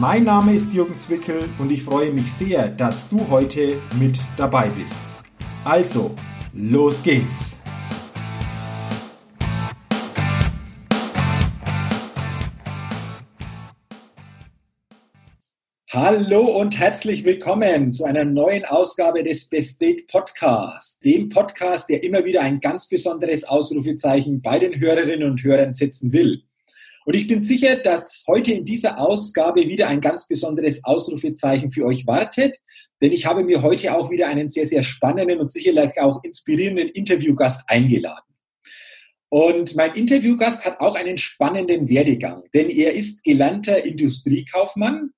Mein Name ist Jürgen Zwickel und ich freue mich sehr, dass du heute mit dabei bist. Also, los geht's! Hallo und herzlich willkommen zu einer neuen Ausgabe des Best Date Podcasts, dem Podcast, der immer wieder ein ganz besonderes Ausrufezeichen bei den Hörerinnen und Hörern setzen will. Und ich bin sicher, dass heute in dieser Ausgabe wieder ein ganz besonderes Ausrufezeichen für euch wartet, denn ich habe mir heute auch wieder einen sehr, sehr spannenden und sicherlich auch inspirierenden Interviewgast eingeladen. Und mein Interviewgast hat auch einen spannenden Werdegang, denn er ist gelernter Industriekaufmann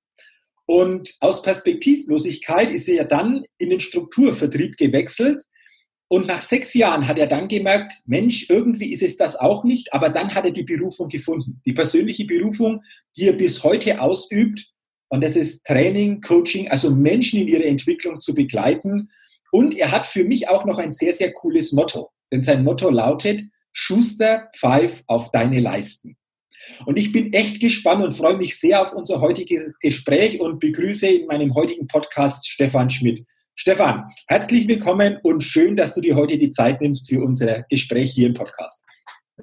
und aus Perspektivlosigkeit ist er ja dann in den Strukturvertrieb gewechselt und nach sechs Jahren hat er dann gemerkt, Mensch, irgendwie ist es das auch nicht, aber dann hat er die Berufung gefunden, die persönliche Berufung, die er bis heute ausübt. Und das ist Training, Coaching, also Menschen in ihrer Entwicklung zu begleiten. Und er hat für mich auch noch ein sehr, sehr cooles Motto. Denn sein Motto lautet, Schuster, pfeif auf deine Leisten. Und ich bin echt gespannt und freue mich sehr auf unser heutiges Gespräch und begrüße in meinem heutigen Podcast Stefan Schmidt. Stefan, herzlich willkommen und schön, dass du dir heute die Zeit nimmst für unser Gespräch hier im Podcast.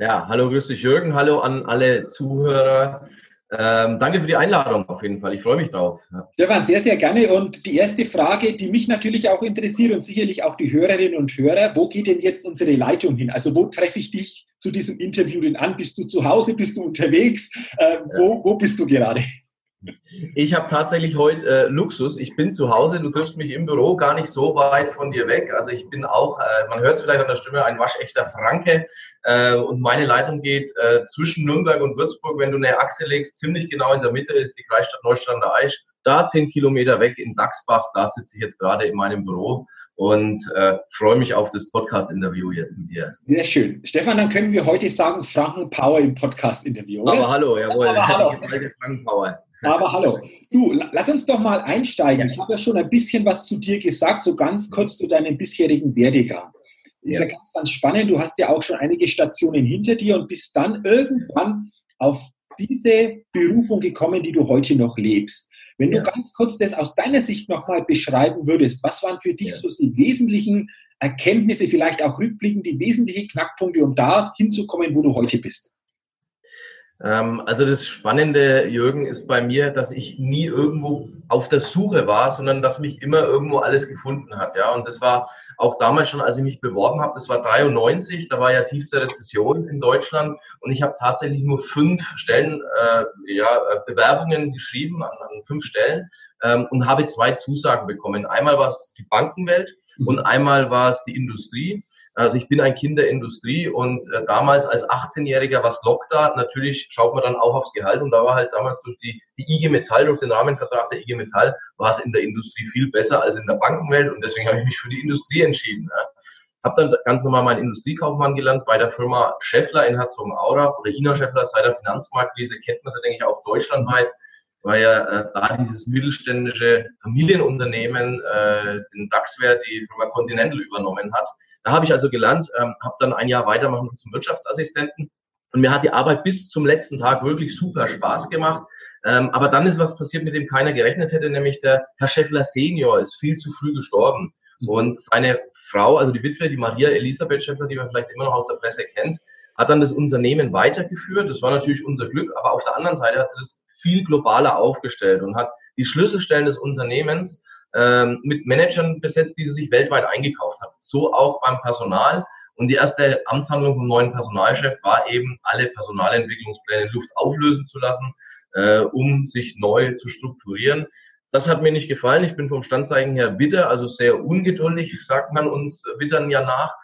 Ja, hallo, grüß dich Jürgen, hallo an alle Zuhörer. Ähm, danke für die Einladung auf jeden Fall. Ich freue mich drauf. Ja. Stefan, sehr, sehr gerne. Und die erste Frage, die mich natürlich auch interessiert und sicherlich auch die Hörerinnen und Hörer, wo geht denn jetzt unsere Leitung hin? Also wo treffe ich dich zu diesem Interview denn an? Bist du zu Hause? Bist du unterwegs? Äh, wo, wo bist du gerade? Ich habe tatsächlich heute äh, Luxus. Ich bin zu Hause, du triffst mich im Büro, gar nicht so weit von dir weg. Also ich bin auch, äh, man hört es vielleicht an der Stimme, ein waschechter Franke. Äh, und meine Leitung geht äh, zwischen Nürnberg und Würzburg. Wenn du eine Achse legst, ziemlich genau in der Mitte ist die Kreisstadt Neustadt Aisch. Da zehn Kilometer weg in Dachsbach, da sitze ich jetzt gerade in meinem Büro und äh, freue mich auf das Podcast-Interview jetzt mit dir. Sehr schön. Stefan, dann können wir heute sagen Franken Power im Podcast-Interview, Aber hallo, jawohl. Aber hallo. Franken Power. Aber hallo, du, lass uns doch mal einsteigen. Ja. Ich habe ja schon ein bisschen was zu dir gesagt, so ganz kurz zu deinem bisherigen Werdegang. Ist ja. ja ganz, ganz spannend. Du hast ja auch schon einige Stationen hinter dir und bist dann irgendwann auf diese Berufung gekommen, die du heute noch lebst. Wenn ja. du ganz kurz das aus deiner Sicht nochmal beschreiben würdest, was waren für dich ja. so die wesentlichen Erkenntnisse, vielleicht auch rückblickend die wesentlichen Knackpunkte, um da hinzukommen, wo du heute bist? Ähm, also das Spannende, Jürgen, ist bei mir, dass ich nie irgendwo auf der Suche war, sondern dass mich immer irgendwo alles gefunden hat. Ja, und das war auch damals schon, als ich mich beworben habe. Das war 93, da war ja tiefste Rezession in Deutschland und ich habe tatsächlich nur fünf Stellen, äh, ja, äh, Bewerbungen geschrieben an, an fünf Stellen ähm, und habe zwei Zusagen bekommen. Einmal war es die Bankenwelt und einmal war es die Industrie. Also ich bin ein Kind der Industrie und äh, damals als 18-Jähriger, was lockt da? Natürlich schaut man dann auch aufs Gehalt und da war halt damals durch die, die IG Metall, durch den Rahmenvertrag der IG Metall, war es in der Industrie viel besser als in der Bankenwelt und deswegen habe ich mich für die Industrie entschieden. Ja. Habe dann ganz normal meinen Industriekaufmann gelernt bei der Firma Scheffler in Herzogenaurach oder Ina Scheffler seit der Finanzmarktkrise, kennt man sie, denke ich, auch deutschlandweit weil ja äh, da dieses mittelständische Familienunternehmen äh, den DAX-Wert die Firma Continental übernommen hat. Da habe ich also gelernt, ähm, habe dann ein Jahr weitermachen zum Wirtschaftsassistenten und mir hat die Arbeit bis zum letzten Tag wirklich super Spaß gemacht. Ähm, aber dann ist was passiert, mit dem keiner gerechnet hätte, nämlich der Herr Scheffler Senior ist viel zu früh gestorben. Und seine Frau, also die Witwe, die Maria Elisabeth Scheffler, die man vielleicht immer noch aus der Presse kennt, hat dann das Unternehmen weitergeführt. Das war natürlich unser Glück, aber auf der anderen Seite hat sie das viel globaler aufgestellt und hat die Schlüsselstellen des Unternehmens ähm, mit Managern besetzt, die sie sich weltweit eingekauft hat. So auch beim Personal. Und die erste Amtshandlung vom neuen Personalchef war eben, alle Personalentwicklungspläne in Luft auflösen zu lassen, äh, um sich neu zu strukturieren. Das hat mir nicht gefallen. Ich bin vom Standzeichen her Witter, also sehr ungeduldig, sagt man uns Wittern ja nach.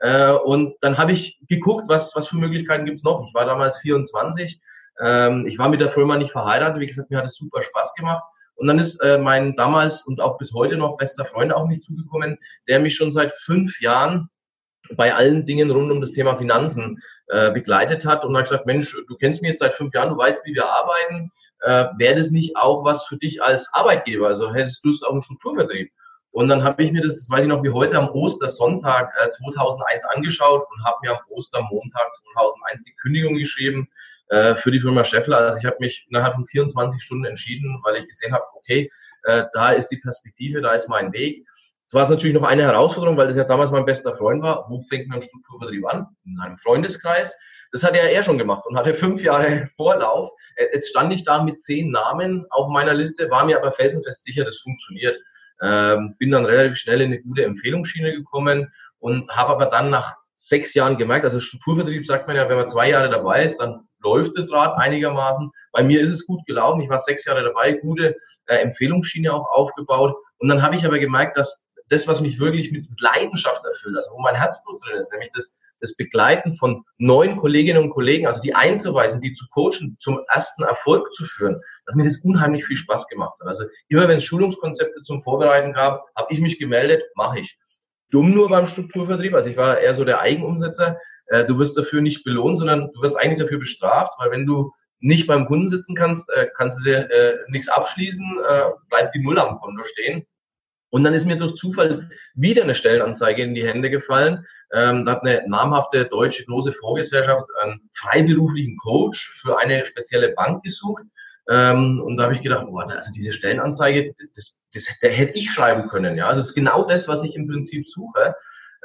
Äh, und dann habe ich geguckt, was, was für Möglichkeiten gibt's noch. Ich war damals 24. Ähm, ich war mit der Firma nicht verheiratet. Wie gesagt, mir hat es super Spaß gemacht Und dann ist äh, mein damals und auch bis heute noch bester Freund auf mich zugekommen, der mich schon seit fünf Jahren bei allen Dingen rund um das Thema Finanzen äh, begleitet hat und hat gesagt, Mensch, du kennst mich jetzt seit fünf Jahren, du weißt, wie wir arbeiten, äh, wäre das nicht auch was für dich als Arbeitgeber? Also hättest du es auf einen Strukturvertrieb? Und dann habe ich mir das, das weiß ich noch wie heute, am Ostersonntag äh, 2001 angeschaut und habe mir am Ostermontag 2001 die Kündigung geschrieben äh, für die Firma Scheffler. Also ich habe mich innerhalb von 24 Stunden entschieden, weil ich gesehen habe, okay, äh, da ist die Perspektive, da ist mein Weg. Es war natürlich noch eine Herausforderung, weil das ja damals mein bester Freund war. Wo fängt man Strukturvertrieb an? In einem Freundeskreis. Das hat er ja schon gemacht und hatte fünf Jahre Vorlauf. Äh, jetzt stand ich da mit zehn Namen auf meiner Liste, war mir aber felsenfest sicher, das funktioniert. Ähm, bin dann relativ schnell in eine gute Empfehlungsschiene gekommen und habe aber dann nach sechs Jahren gemerkt, also Strukturvertrieb sagt man ja, wenn man zwei Jahre dabei ist, dann läuft das Rad einigermaßen. Bei mir ist es gut gelaufen. Ich war sechs Jahre dabei, gute äh, Empfehlungsschiene auch aufgebaut. Und dann habe ich aber gemerkt, dass das, was mich wirklich mit Leidenschaft erfüllt, also wo mein Herzblut drin ist, nämlich das, das Begleiten von neuen Kolleginnen und Kollegen, also die einzuweisen, die zu coachen, zum ersten Erfolg zu führen, dass mir das unheimlich viel Spaß gemacht hat. Also immer wenn es Schulungskonzepte zum Vorbereiten gab, habe ich mich gemeldet, mache ich. Dumm nur beim Strukturvertrieb, also ich war eher so der Eigenumsetzer. Äh, du wirst dafür nicht belohnt, sondern du wirst eigentlich dafür bestraft, weil wenn du nicht beim Kunden sitzen kannst, äh, kannst du dir äh, nichts abschließen, äh, bleibt die Null am Konto stehen. Und dann ist mir durch Zufall wieder eine Stellenanzeige in die Hände gefallen. Ähm, da hat eine namhafte deutsche große Fondsgesellschaft einen freiberuflichen Coach für eine spezielle Bank gesucht. Ähm, und da habe ich gedacht, boah, also diese Stellenanzeige, das, das, das hätte ich schreiben können. Ja, also das ist genau das, was ich im Prinzip suche.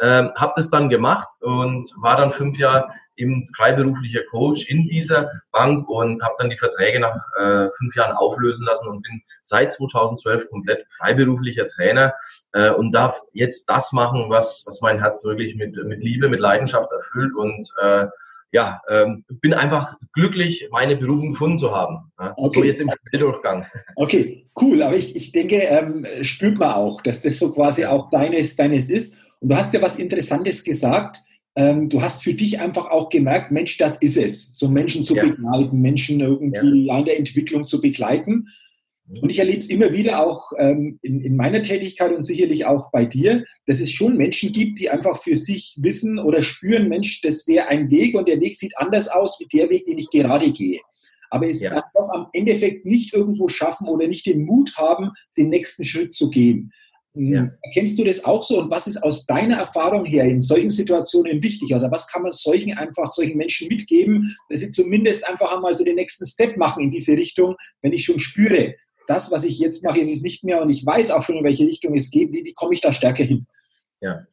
Ähm, habe das dann gemacht und war dann fünf Jahre eben freiberuflicher Coach in dieser Bank und habe dann die Verträge nach äh, fünf Jahren auflösen lassen und bin seit 2012 komplett freiberuflicher Trainer äh, und darf jetzt das machen, was, was mein Herz wirklich mit, mit Liebe, mit Leidenschaft erfüllt und äh, ja, ähm, bin einfach glücklich, meine Berufung gefunden zu haben. Ja? Okay. So jetzt im Durchgang. Okay, cool. Aber ich, ich denke, ähm, spürt man auch, dass das so quasi auch deines, deines ist. Und du hast ja was Interessantes gesagt. Ähm, du hast für dich einfach auch gemerkt, Mensch, das ist es, so Menschen zu ja. begleiten, Menschen irgendwie ja. in der Entwicklung zu begleiten. Und ich erlebe es immer wieder auch ähm, in, in, meiner Tätigkeit und sicherlich auch bei dir, dass es schon Menschen gibt, die einfach für sich wissen oder spüren, Mensch, das wäre ein Weg und der Weg sieht anders aus wie der Weg, den ich gerade gehe. Aber es ja. dann doch am Endeffekt nicht irgendwo schaffen oder nicht den Mut haben, den nächsten Schritt zu gehen. Ja. Erkennst du das auch so? Und was ist aus deiner Erfahrung her in solchen Situationen wichtig? Also was kann man solchen einfach, solchen Menschen mitgeben, dass sie zumindest einfach einmal so den nächsten Step machen in diese Richtung, wenn ich schon spüre, das, was ich jetzt mache, ist nicht mehr und ich weiß auch schon, in welche Richtung es geht. Wie, wie komme ich da stärker hin? Ja.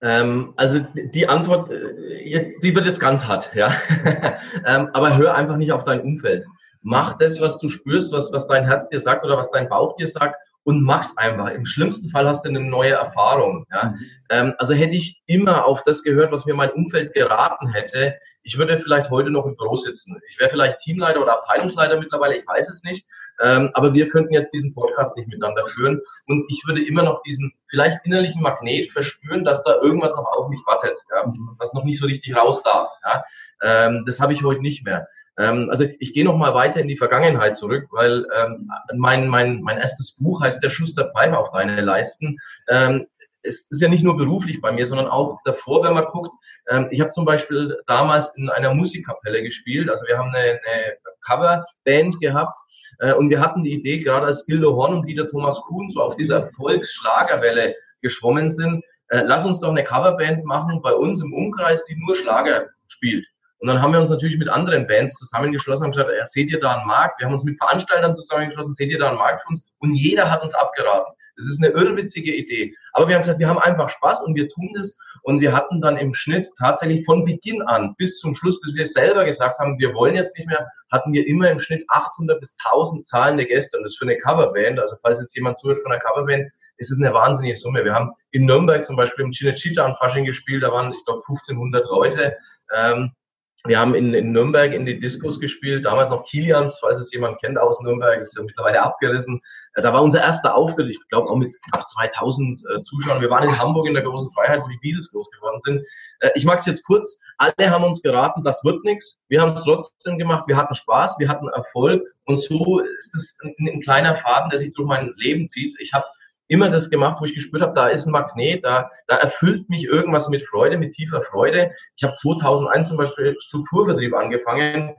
Ähm, also die Antwort, äh, die wird jetzt ganz hart, ja. ähm, aber hör einfach nicht auf dein Umfeld. Mach das, was du spürst, was, was dein Herz dir sagt oder was dein Bauch dir sagt und mach's einfach. Im schlimmsten Fall hast du eine neue Erfahrung. Ja? Mhm. Ähm, also hätte ich immer auf das gehört, was mir mein Umfeld geraten hätte, ich würde vielleicht heute noch im Büro sitzen. Ich wäre vielleicht Teamleiter oder Abteilungsleiter mittlerweile, ich weiß es nicht. Ähm, aber wir könnten jetzt diesen Podcast nicht miteinander führen. Und ich würde immer noch diesen vielleicht innerlichen Magnet verspüren, dass da irgendwas noch auf mich wartet, ja? Mhm. was noch nicht so richtig raus darf. Ja? Ähm, das habe ich heute nicht mehr. Ähm, also ich gehe noch mal weiter in die Vergangenheit zurück, weil ähm, mein, mein, mein erstes Buch heißt Der Schuss der Pfeife auf deine Leisten. Ähm, es ist ja nicht nur beruflich bei mir, sondern auch davor, wenn man guckt. Ähm, ich habe zum Beispiel damals in einer Musikkapelle gespielt. Also wir haben eine, eine Coverband gehabt äh, und wir hatten die Idee, gerade als Gildo Horn und Dieter Thomas Kuhn so auf dieser Volksschlagerwelle geschwommen sind, äh, lass uns doch eine Coverband machen bei uns im Umkreis, die nur Schlager spielt. Und dann haben wir uns natürlich mit anderen Bands zusammengeschlossen und gesagt, ja, seht ihr da einen Markt? Wir haben uns mit Veranstaltern zusammengeschlossen, seht ihr da einen Markt für uns? Und jeder hat uns abgeraten. Das ist eine irrwitzige Idee. Aber wir haben gesagt, wir haben einfach Spaß und wir tun das. Und wir hatten dann im Schnitt tatsächlich von Beginn an bis zum Schluss, bis wir selber gesagt haben, wir wollen jetzt nicht mehr, hatten wir immer im Schnitt 800 bis 1000 zahlende Gäste. Und das für eine Coverband, also falls jetzt jemand zuhört von einer Coverband, ist es eine wahnsinnige Summe. Wir haben in Nürnberg zum Beispiel im Cinecittà an Fasching gespielt, da waren, ich glaube, 1500 Leute. Ähm, wir haben in, in Nürnberg in die Diskos gespielt, damals noch Kilians, falls es jemand kennt aus Nürnberg, ist ja mittlerweile abgerissen. Äh, da war unser erster Auftritt, ich glaube auch mit knapp 2000 äh, Zuschauern. Wir waren in Hamburg in der großen Freiheit, wo die Beatles groß geworden sind. Äh, ich mag es jetzt kurz. Alle haben uns geraten, das wird nichts. Wir haben es trotzdem gemacht. Wir hatten Spaß, wir hatten Erfolg. Und so ist es ein, ein kleiner Faden, der sich durch mein Leben zieht. Ich habe immer das gemacht, wo ich gespürt habe, da ist ein Magnet, da, da erfüllt mich irgendwas mit Freude, mit tiefer Freude. Ich habe 2001 zum Beispiel Strukturvertrieb angefangen.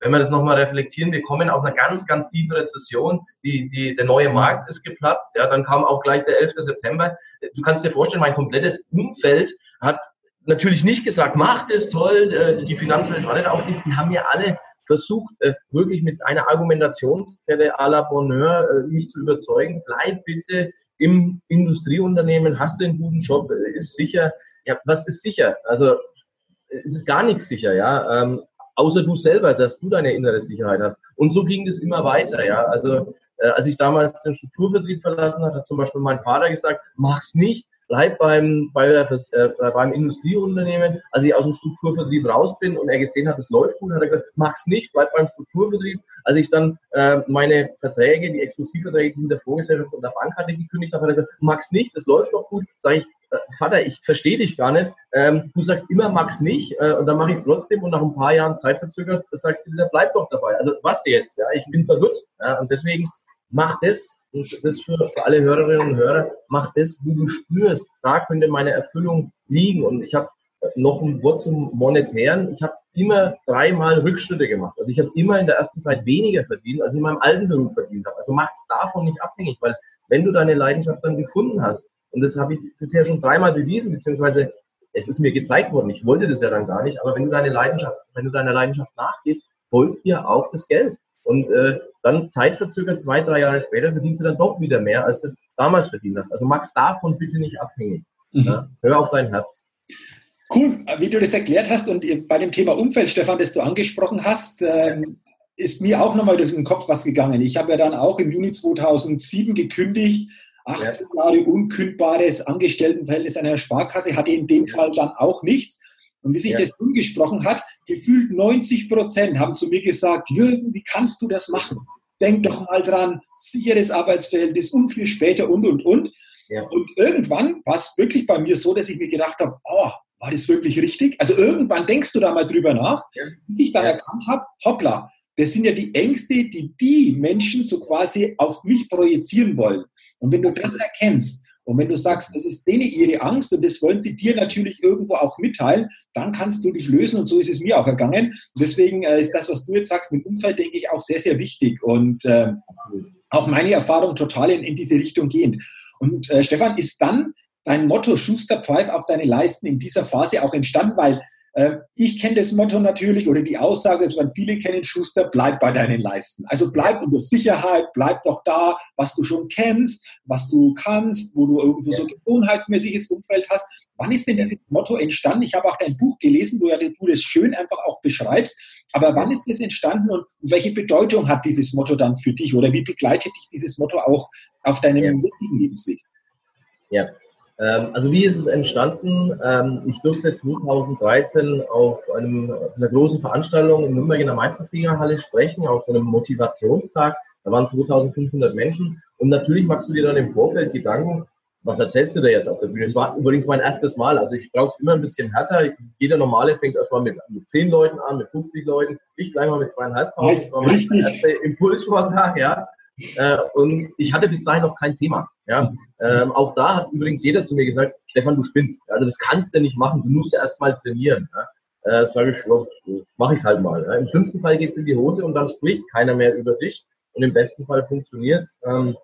Wenn wir das nochmal reflektieren, wir kommen auf eine ganz, ganz tiefe Rezession. Die, die, der neue Markt ist geplatzt. Ja, dann kam auch gleich der 11. September. Du kannst dir vorstellen, mein komplettes Umfeld hat natürlich nicht gesagt, macht es toll, äh, die Finanzwelt war nicht auch nicht. Die haben mir alle versucht, äh, wirklich mit einer Argumentationskette à la Bonheur äh, mich zu überzeugen. Bleib bitte im Industrieunternehmen, hast du einen guten Job, ist sicher. Ja, was ist sicher? Also es ist gar nichts sicher, ja. Ähm, außer du selber, dass du deine innere Sicherheit hast. Und so ging das immer weiter, ja. Also äh, als ich damals den Strukturvertrieb verlassen hatte, hat zum Beispiel mein Vater gesagt, mach's nicht, bleib beim, bei der, äh, beim Industrieunternehmen. Als ich aus dem Strukturvertrieb raus bin und er gesehen hat, es läuft gut, hat er gesagt, mach's nicht, bleib beim Strukturvertrieb. Als ich dann äh, meine Verträge, die Exklusivverträge, die in der Vorgesellschaft und der Bank hatte, gekündigt habe, hat er gesagt, mach's nicht, das läuft doch gut. Sag ich, äh, Vater, ich verstehe dich gar nicht. Ähm, du sagst immer, mag's nicht, äh, und dann mache ich es trotzdem und nach ein paar Jahren Zeit verzögert, sagst du wieder, bleib doch dabei. Also was jetzt? Ja, ich bin verwirrt. Ja, und deswegen mach das, und das für, für alle Hörerinnen und Hörer, mach das, wo du spürst, da könnte meine Erfüllung liegen. Und ich habe noch ein Wort zum Monetären. Ich habe immer dreimal Rückschritte gemacht. Also ich habe immer in der ersten Zeit weniger verdient, als ich in meinem alten Beruf verdient habe. Also mach es davon nicht abhängig, weil wenn du deine Leidenschaft dann gefunden hast, und das habe ich bisher schon dreimal bewiesen, beziehungsweise es ist mir gezeigt worden, ich wollte das ja dann gar nicht, aber wenn du deine Leidenschaft, wenn du deiner Leidenschaft nachgehst, folgt dir auch das Geld. Und äh, dann zeitverzögert, zwei, drei Jahre später, verdienst du dann doch wieder mehr, als du damals verdient hast. Also mach's davon bitte nicht abhängig. Mhm. Ja? Hör auf dein Herz. Cool, wie du das erklärt hast und bei dem Thema Umfeld, Stefan, das du angesprochen hast, ähm, ist mir auch nochmal durch den Kopf was gegangen. Ich habe ja dann auch im Juni 2007 gekündigt, 18 ja. Jahre unkündbares Angestelltenverhältnis einer Sparkasse, hatte in dem Fall dann auch nichts. Und wie sich ja. das umgesprochen hat, gefühlt 90 Prozent haben zu mir gesagt, Jürgen, wie kannst du das machen? Denk doch mal dran, sicheres Arbeitsverhältnis und für später und, und, und. Ja. Und irgendwann war es wirklich bei mir so, dass ich mir gedacht habe, oh, war das wirklich richtig? Also irgendwann denkst du da mal drüber nach, ja. bis ich dann erkannt habe, hoppla, das sind ja die Ängste, die die Menschen so quasi auf mich projizieren wollen. Und wenn du das erkennst und wenn du sagst, das ist denen ihre Angst und das wollen sie dir natürlich irgendwo auch mitteilen, dann kannst du dich lösen und so ist es mir auch ergangen. Und deswegen äh, ist das, was du jetzt sagst mit Umfeld, denke ich, auch sehr, sehr wichtig und äh, auch meine Erfahrung total in, in diese Richtung gehend. Und äh, Stefan, ist dann dein Motto Schuster pfeif auf deine Leisten in dieser Phase auch entstanden, weil ich kenne das Motto natürlich oder die Aussage, es werden viele kennen, Schuster, bleib bei deinen Leisten. Also bleib in der Sicherheit, bleib doch da, was du schon kennst, was du kannst, wo du irgendwo ja. so gewohnheitsmäßiges Umfeld hast. Wann ist denn dieses Motto entstanden? Ich habe auch dein Buch gelesen, wo ja du das schön einfach auch beschreibst. Aber wann ist das entstanden und welche Bedeutung hat dieses Motto dann für dich oder wie begleitet dich dieses Motto auch auf deinem ja. Lebensweg? Ja, ähm, also wie ist es entstanden? Ähm, ich durfte 2013 auf einem, einer großen Veranstaltung in Nürnberg in der Meistersiegerhalle sprechen, auf einem Motivationstag. Da waren 2500 Menschen. Und natürlich machst du dir dann im Vorfeld Gedanken, was erzählst du da jetzt auf der Bühne? Es war übrigens mein erstes Mal. Also ich brauche es immer ein bisschen härter. Jeder Normale fängt erstmal mit, mit 10 Leuten an, mit 50 Leuten. Ich gleich mal mit zweieinhalbtausend. Das war mein erster Impulsvortrag, ja. Äh, und ich hatte bis dahin noch kein Thema. Ja, ähm, auch da hat übrigens jeder zu mir gesagt, Stefan, du spinnst. Also das kannst du nicht machen. Du musst ja erst mal trainieren. Ja? Äh, sage ich, ja, mache ich halt mal. Ja? Im schlimmsten Fall geht es in die Hose und dann spricht keiner mehr über dich. Und im besten Fall funktioniert es. Ähm,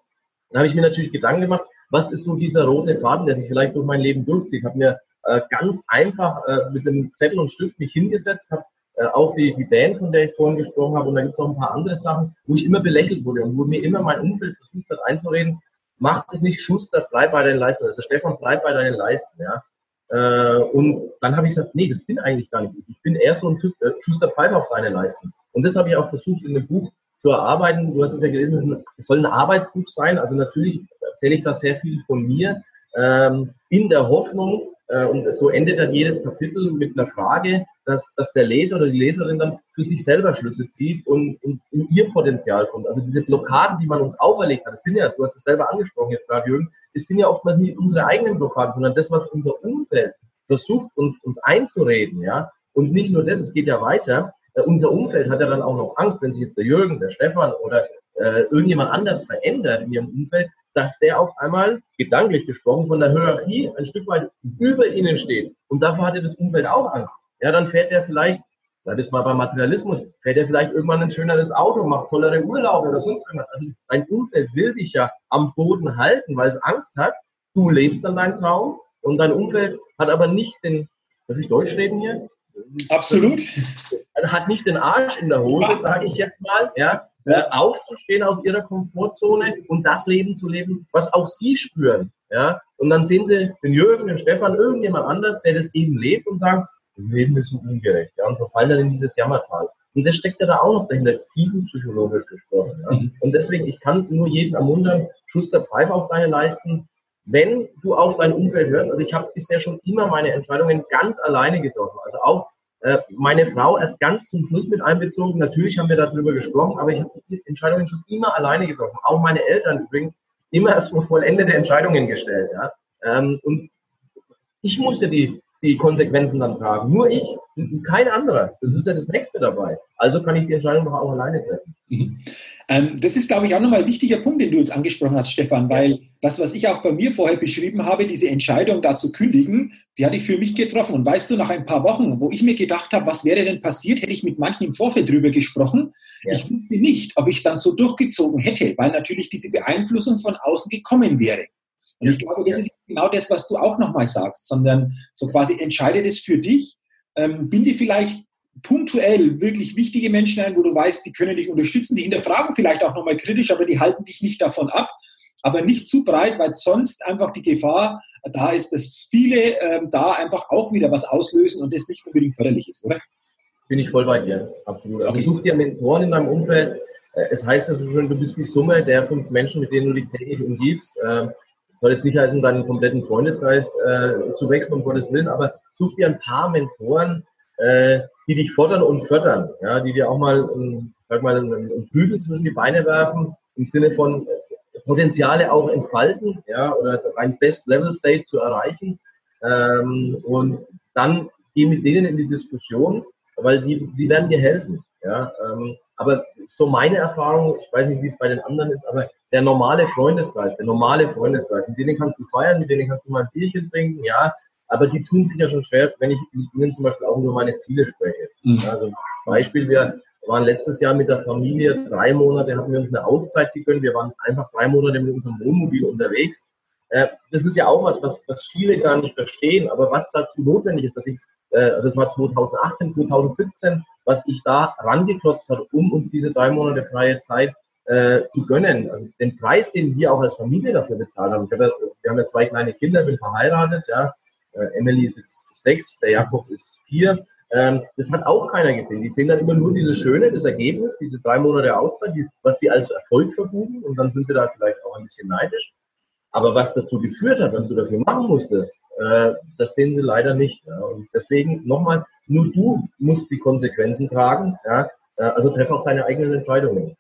da habe ich mir natürlich Gedanken gemacht, was ist so dieser rote Faden, der sich vielleicht durch mein Leben durchzieht. Ich habe mir äh, ganz einfach äh, mit einem Zettel und Stift mich hingesetzt, habe äh, auch die, die Band, von der ich vorhin gesprochen habe, und da gibt es noch ein paar andere Sachen, wo ich immer belächelt wurde und wo mir immer mein Umfeld versucht hat einzureden, mach das nicht Schuster, bleib bei deinen Leisten. Also Stefan, bleib bei deinen Leisten, ja. Äh, und dann habe ich gesagt, nee, das bin eigentlich gar nicht ich. Ich bin eher so ein Typ, äh, Schuster, bleib auf deine Leisten. Und das habe ich auch versucht in dem Buch zu erarbeiten. Du hast es ja gelesen, es soll ein Arbeitsbuch sein. Also natürlich erzähle ich da sehr viel von mir, ähm, in der Hoffnung, und so endet dann jedes Kapitel mit einer Frage, dass, dass der Leser oder die Leserin dann für sich selber Schlüsse zieht und, und in ihr Potenzial kommt. Also diese Blockaden, die man uns auferlegt hat, das sind ja, du hast es selber angesprochen jetzt gerade, Jürgen, das sind ja oftmals nicht unsere eigenen Blockaden, sondern das, was unser Umfeld versucht, uns, uns einzureden, ja. Und nicht nur das, es geht ja weiter. Äh, unser Umfeld hat ja dann auch noch Angst, wenn sich jetzt der Jürgen, der Stefan oder äh, irgendjemand anders verändert in ihrem Umfeld, dass der auf einmal, gedanklich gesprochen, von der Hierarchie ein Stück weit über ihnen steht. Und davor hat ja das Umfeld auch Angst. Ja, dann fährt er vielleicht, bleib jetzt mal beim Materialismus, fährt er vielleicht irgendwann ein schöneres Auto, macht tollere Urlaube oder sonst irgendwas. Also dein Umfeld will dich ja am Boden halten, weil es Angst hat. Du lebst dann deinen Traum und dein Umfeld hat aber nicht den, darf ich Deutsch reden hier? Absolut. Hat nicht den Arsch in der Hose, sage ich jetzt mal, ja, äh, aufzustehen aus ihrer Komfortzone und das Leben zu leben, was auch sie spüren. Ja? Und dann sehen sie den Jürgen, den Stefan, irgendjemand anders, der das eben lebt und sagt, das Leben ist so ungerecht. Ja? Und verfallen dann in dieses Jammertal. Und das steckt ja da auch noch dahinter, als tiefenpsychologisch gesprochen. Ja? Mhm. Und deswegen, ich kann nur jeden ermuntern, Schuster Pfeife auf deine Leisten. Wenn du auf dein Umfeld hörst, also ich habe bisher schon immer meine Entscheidungen ganz alleine getroffen. Also auch äh, meine Frau erst ganz zum Schluss mit einbezogen. Natürlich haben wir darüber gesprochen, aber ich habe die Entscheidungen schon immer alleine getroffen. Auch meine Eltern übrigens immer erst vor vollendete Entscheidungen gestellt. Ja? Ähm, und ich musste die, die Konsequenzen dann tragen. Nur ich, kein anderer. Das ist ja das Nächste dabei. Also kann ich die Entscheidung doch auch alleine treffen. Mhm. Ähm, das ist, glaube ich, auch nochmal ein wichtiger Punkt, den du jetzt angesprochen hast, Stefan, weil das, was ich auch bei mir vorher beschrieben habe, diese Entscheidung da zu kündigen, die hatte ich für mich getroffen. Und weißt du, nach ein paar Wochen, wo ich mir gedacht habe, was wäre denn passiert, hätte ich mit manchen im Vorfeld drüber gesprochen. Ja. Ich wusste nicht, ob ich es dann so durchgezogen hätte, weil natürlich diese Beeinflussung von außen gekommen wäre. Und ja. ich glaube, das ist genau das, was du auch nochmal sagst, sondern so quasi entscheide das für dich, ähm, binde vielleicht punktuell wirklich wichtige Menschen ein, wo du weißt, die können dich unterstützen, die hinterfragen vielleicht auch nochmal kritisch, aber die halten dich nicht davon ab, aber nicht zu breit, weil sonst einfach die Gefahr da ist, dass viele ähm, da einfach auch wieder was auslösen und das nicht unbedingt förderlich ist, oder? Bin ich voll bei dir, absolut. Also okay. such dir Mentoren in deinem Umfeld. Äh, es heißt ja so schön, du bist die Summe der fünf Menschen, mit denen du dich täglich umgibst. Ähm, soll jetzt nicht heißen, deinen kompletten Freundeskreis äh, zu wechseln, um Gottes Willen, aber such dir ein paar Mentoren, äh, die dich fordern und fördern, ja, die dir auch mal, sag mal, einen Bügel zwischen die Beine werfen, im Sinne von äh, Potenziale auch entfalten, ja, oder ein Best-Level-State zu erreichen. Ähm, und dann geh mit denen in die Diskussion, weil die, die werden dir helfen. Ja, ähm, aber so meine Erfahrung, ich weiß nicht, wie es bei den anderen ist, aber der normale Freundeskreis, der normale Freundeskreis, mit denen kannst du feiern, mit denen kannst du mal ein Bierchen trinken, ja, aber die tun sich ja schon schwer, wenn ich mit ihnen zum Beispiel auch über meine Ziele spreche. Mhm. Also Beispiel, wir waren letztes Jahr mit der Familie drei Monate, hatten wir uns eine Auszeit gegönnt. Wir waren einfach drei Monate mit unserem Wohnmobil unterwegs. Äh, das ist ja auch was, was, was viele gar nicht verstehen, aber was dazu notwendig ist, dass ich, äh, das war 2018, 2017, was ich da rangeklotzt habe, um uns diese drei Monate freie Zeit äh, zu gönnen. Also den Preis, den wir auch als Familie dafür bezahlt haben. Ja, wir haben ja zwei kleine Kinder, bin verheiratet, ja, äh, Emily ist jetzt sechs, der Jakob ist vier. Ähm, das hat auch keiner gesehen. Die sehen dann immer nur dieses Schöne, das Ergebnis, diese drei Monate Auszeit, die, was sie als Erfolg verbuchen und dann sind sie da vielleicht auch ein bisschen neidisch. Aber was dazu geführt hat, was du dafür machen musstest, äh, das sehen sie leider nicht. Ja. Und deswegen nochmal, nur du musst die Konsequenzen tragen. Ja. Äh, also treffe auch deine eigenen Entscheidungen.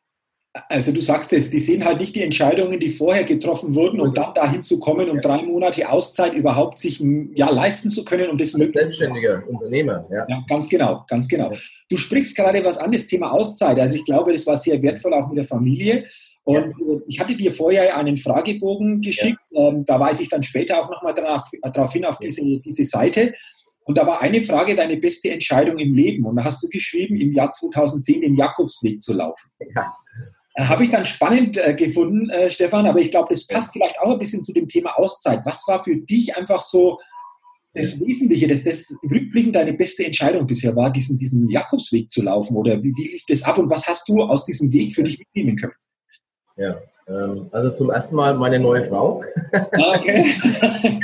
Also du sagst es, die sehen halt nicht die Entscheidungen, die vorher getroffen wurden, um dann dahin zu kommen, um ja. drei Monate Auszeit überhaupt sich ja, leisten zu können. Um das Als selbstständiger Unternehmer, ja. ja. Ganz genau, ganz genau. Du sprichst gerade was an, das Thema Auszeit. Also ich glaube, das war sehr wertvoll auch mit der Familie. Und ja. ich hatte dir vorher einen Fragebogen geschickt. Ähm, da weise ich dann später auch nochmal darauf, darauf hin, auf diese, diese Seite. Und da war eine Frage, deine beste Entscheidung im Leben. Und da hast du geschrieben, im Jahr 2010 den Jakobsweg zu laufen. Ja. Äh, habe ich dann spannend äh, gefunden, äh, Stefan, aber ich glaube, das passt vielleicht auch ein bisschen zu dem Thema Auszeit. Was war für dich einfach so das Wesentliche, dass das rückblickend deine beste Entscheidung bisher war, diesen, diesen Jakobsweg zu laufen? Oder wie, wie lief das ab und was hast du aus diesem Weg für dich mitnehmen können? Ja, ähm, also zum ersten Mal meine neue Frau. Ah, okay.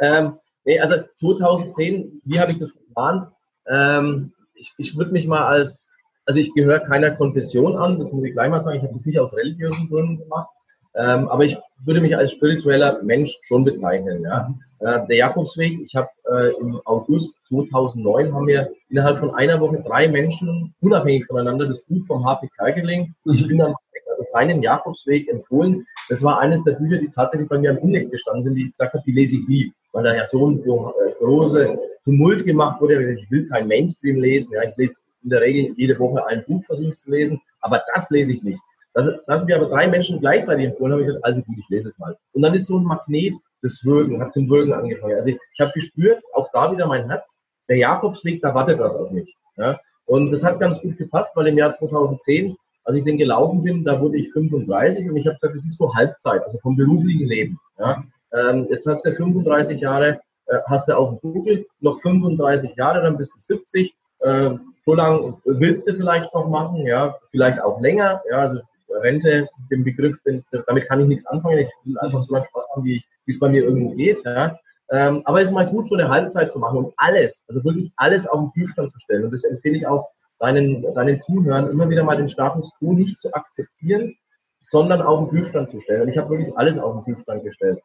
ähm, nee, also 2010, wie habe ich das geplant? Ähm, ich, ich würde mich mal als also ich gehöre keiner Konfession an, das muss ich gleich mal sagen. Ich habe das nicht aus religiösen Gründen gemacht. Ähm, aber ich würde mich als spiritueller Mensch schon bezeichnen. Ja. Äh, der Jakobsweg, ich habe äh, im August 2009 haben wir innerhalb von einer Woche drei Menschen unabhängig voneinander das Buch vom HP Kerkeling, ich bin dann also seinen Jakobsweg empfohlen. Das war eines der Bücher, die tatsächlich bei mir am Index gestanden sind, die ich gesagt habe, die lese ich nie, weil da ja so ein äh, große Tumult gemacht wurde. Ich will kein Mainstream lesen. Ja, ich lese in der Regel jede Woche ein Buch versuche zu lesen, aber das lese ich nicht. Das, das mir aber drei Menschen gleichzeitig empfohlen haben, ich gesagt, also gut, ich lese es mal. Und dann ist so ein Magnet des Würgen, hat zum Würgen angefangen. Also ich, ich habe gespürt, auch da wieder mein Herz, der Jakobsweg, da wartet was auf mich. Ja? Und das hat ganz gut gepasst, weil im Jahr 2010, als ich den gelaufen bin, da wurde ich 35 und ich habe gesagt, das ist so Halbzeit, also vom beruflichen Leben. Ja? Ähm, jetzt hast du 35 Jahre, äh, hast du auf Google, noch 35 Jahre, dann bist du 70. Äh, so lange willst du vielleicht noch machen, ja, vielleicht auch länger. Ja, also Rente, den Begriff, den, damit kann ich nichts anfangen. Ich will einfach so lange Spaß haben, wie es bei mir irgendwo geht. Ja. Ähm, aber es ist mal gut, so eine Halbzeit zu machen und alles, also wirklich alles auf den Kühlstand zu stellen. Und das empfehle ich auch deinen, deinen Zuhörern, immer wieder mal den Status quo nicht zu akzeptieren, sondern auf den Kühlstand zu stellen. Und ich habe wirklich alles auf den Kühlstand gestellt.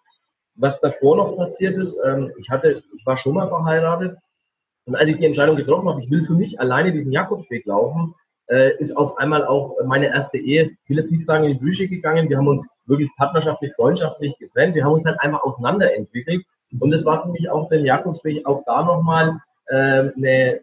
Was davor noch passiert ist, ähm, ich hatte, ich war schon mal verheiratet und als ich die Entscheidung getroffen habe, ich will für mich alleine diesen Jakobsweg laufen, äh, ist auf einmal auch meine erste Ehe, ich will jetzt nicht sagen in die Bücher gegangen, wir haben uns wirklich partnerschaftlich, freundschaftlich getrennt, wir haben uns halt einfach auseinanderentwickelt. Und es war für mich auch den Jakobsweg auch da nochmal äh, eine,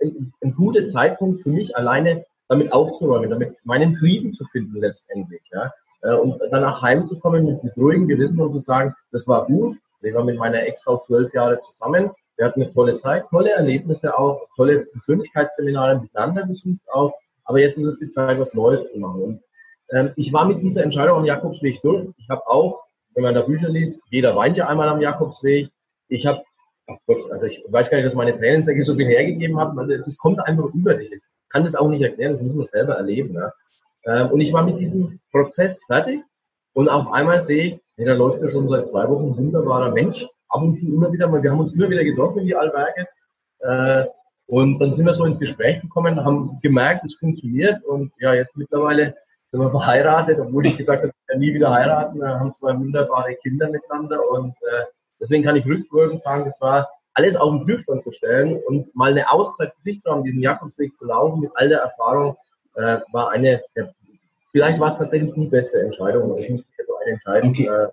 ein, ein guter Zeitpunkt für mich alleine damit aufzuräumen, damit meinen Frieden zu finden letztendlich, ja. Äh, und danach heimzukommen mit, mit ruhigem Gewissen und zu sagen, das war gut, ich war mit meiner Ex-Frau zwölf Jahre zusammen, wir hatten eine tolle Zeit, tolle Erlebnisse auch, tolle Persönlichkeitsseminare miteinander besucht auch. Aber jetzt ist es die Zeit, was Neues zu machen. Und ähm, ich war mit dieser Entscheidung am Jakobsweg durch. Ich habe auch, wenn man da Bücher liest, jeder weint ja einmal am Jakobsweg. Ich habe, also ich weiß gar nicht, dass meine Tränensäcke so viel hergegeben haben. Also es kommt einfach über dich. Ich kann das auch nicht erklären, das muss man selber erleben. Ja. Ähm, und ich war mit diesem Prozess fertig. Und auf einmal sehe ich, hey, da läuft ja schon seit zwei Wochen ein wunderbarer Mensch ab und zu immer wieder mal, wir haben uns immer wieder getroffen, wie Alberges. Äh, und dann sind wir so ins Gespräch gekommen, haben gemerkt, es funktioniert und ja, jetzt mittlerweile sind wir verheiratet, obwohl ich gesagt habe, wir nie wieder heiraten. Wir haben zwei wunderbare Kinder miteinander und äh, deswegen kann ich rückwirkend sagen, das war alles auf den Prüfstand zu stellen und mal eine Auszeit für sich zu haben, diesen Jakobsweg zu laufen mit all der Erfahrung, äh, war eine, ja, vielleicht war es tatsächlich die beste Entscheidung. Ich muss mich für eine entscheiden, okay. äh.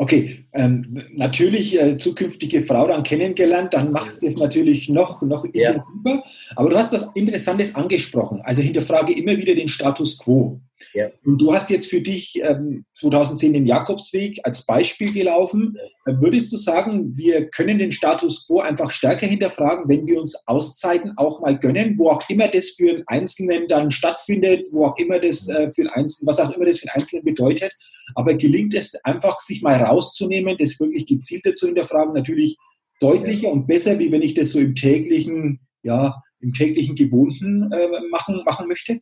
Okay, ähm, natürlich äh, zukünftige Frau dann kennengelernt, dann macht es das natürlich noch, noch intensiver. Ja. Aber du hast was Interessantes angesprochen. Also hinterfrage immer wieder den Status quo. Ja. Und du hast jetzt für dich ähm, 2010 den Jakobsweg als Beispiel gelaufen. Äh, würdest du sagen, wir können den Status quo einfach stärker hinterfragen, wenn wir uns Auszeiten auch mal gönnen, wo auch immer das für einen Einzelnen dann stattfindet, wo auch immer das äh, für einen Einzelnen, was auch immer das für einen Einzelnen bedeutet. Aber gelingt es einfach, sich mal rauszunehmen, das wirklich gezielter zu hinterfragen, natürlich deutlicher ja. und besser, wie wenn ich das so im täglichen, ja, im täglichen Gewohnten äh, machen, machen möchte?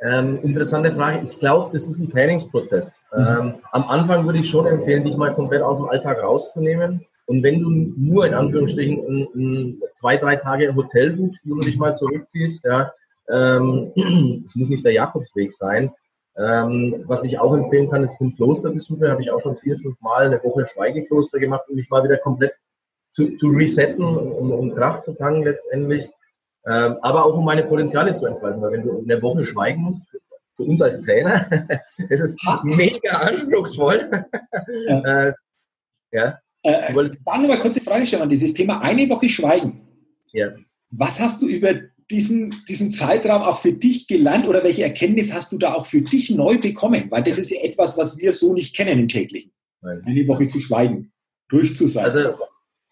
Ähm, interessante Frage. Ich glaube, das ist ein Trainingsprozess. Mhm. Ähm, am Anfang würde ich schon empfehlen, dich mal komplett aus dem Alltag rauszunehmen. Und wenn du nur in Anführungsstrichen ein, ein zwei, drei Tage Hotel buchst, wo du dich mal zurückziehst, ja, ähm, es muss nicht der Jakobsweg sein. Ähm, was ich auch empfehlen kann, es sind Klosterbesuche. Habe ich auch schon vier, fünf Mal eine Woche Schweigekloster gemacht, um mich mal wieder komplett zu, zu resetten und um Kraft zu tanken letztendlich. Ähm, aber auch um meine Potenziale zu entfalten, weil wenn du eine Woche schweigen musst, für uns als Trainer, es ist mega anspruchsvoll. Ja. äh, ja. Äh, dann noch mal kurze Frage stellen an dieses Thema eine Woche Schweigen. Ja. Was hast du über diesen, diesen Zeitraum auch für dich gelernt oder welche Erkenntnis hast du da auch für dich neu bekommen? Weil das ist ja etwas, was wir so nicht kennen im täglichen. Nein. Eine Woche zu schweigen, durch zu sein. Also,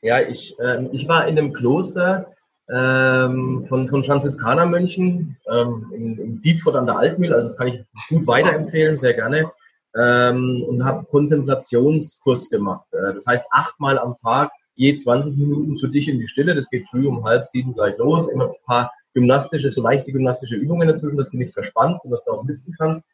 ja, ich, äh, ich war in einem Kloster, ähm, von, von Franziskanermönchen ähm, in, in Dietfurt an der Altmühl. Also das kann ich gut weiterempfehlen, sehr gerne. Ähm, und habe Kontemplationskurs gemacht. Äh, das heißt, achtmal am Tag, je 20 Minuten für dich in die Stille. Das geht früh um halb sieben gleich los. Immer ein paar gymnastische, so leichte gymnastische Übungen dazwischen, dass du nicht verspannst und dass du auch sitzen kannst.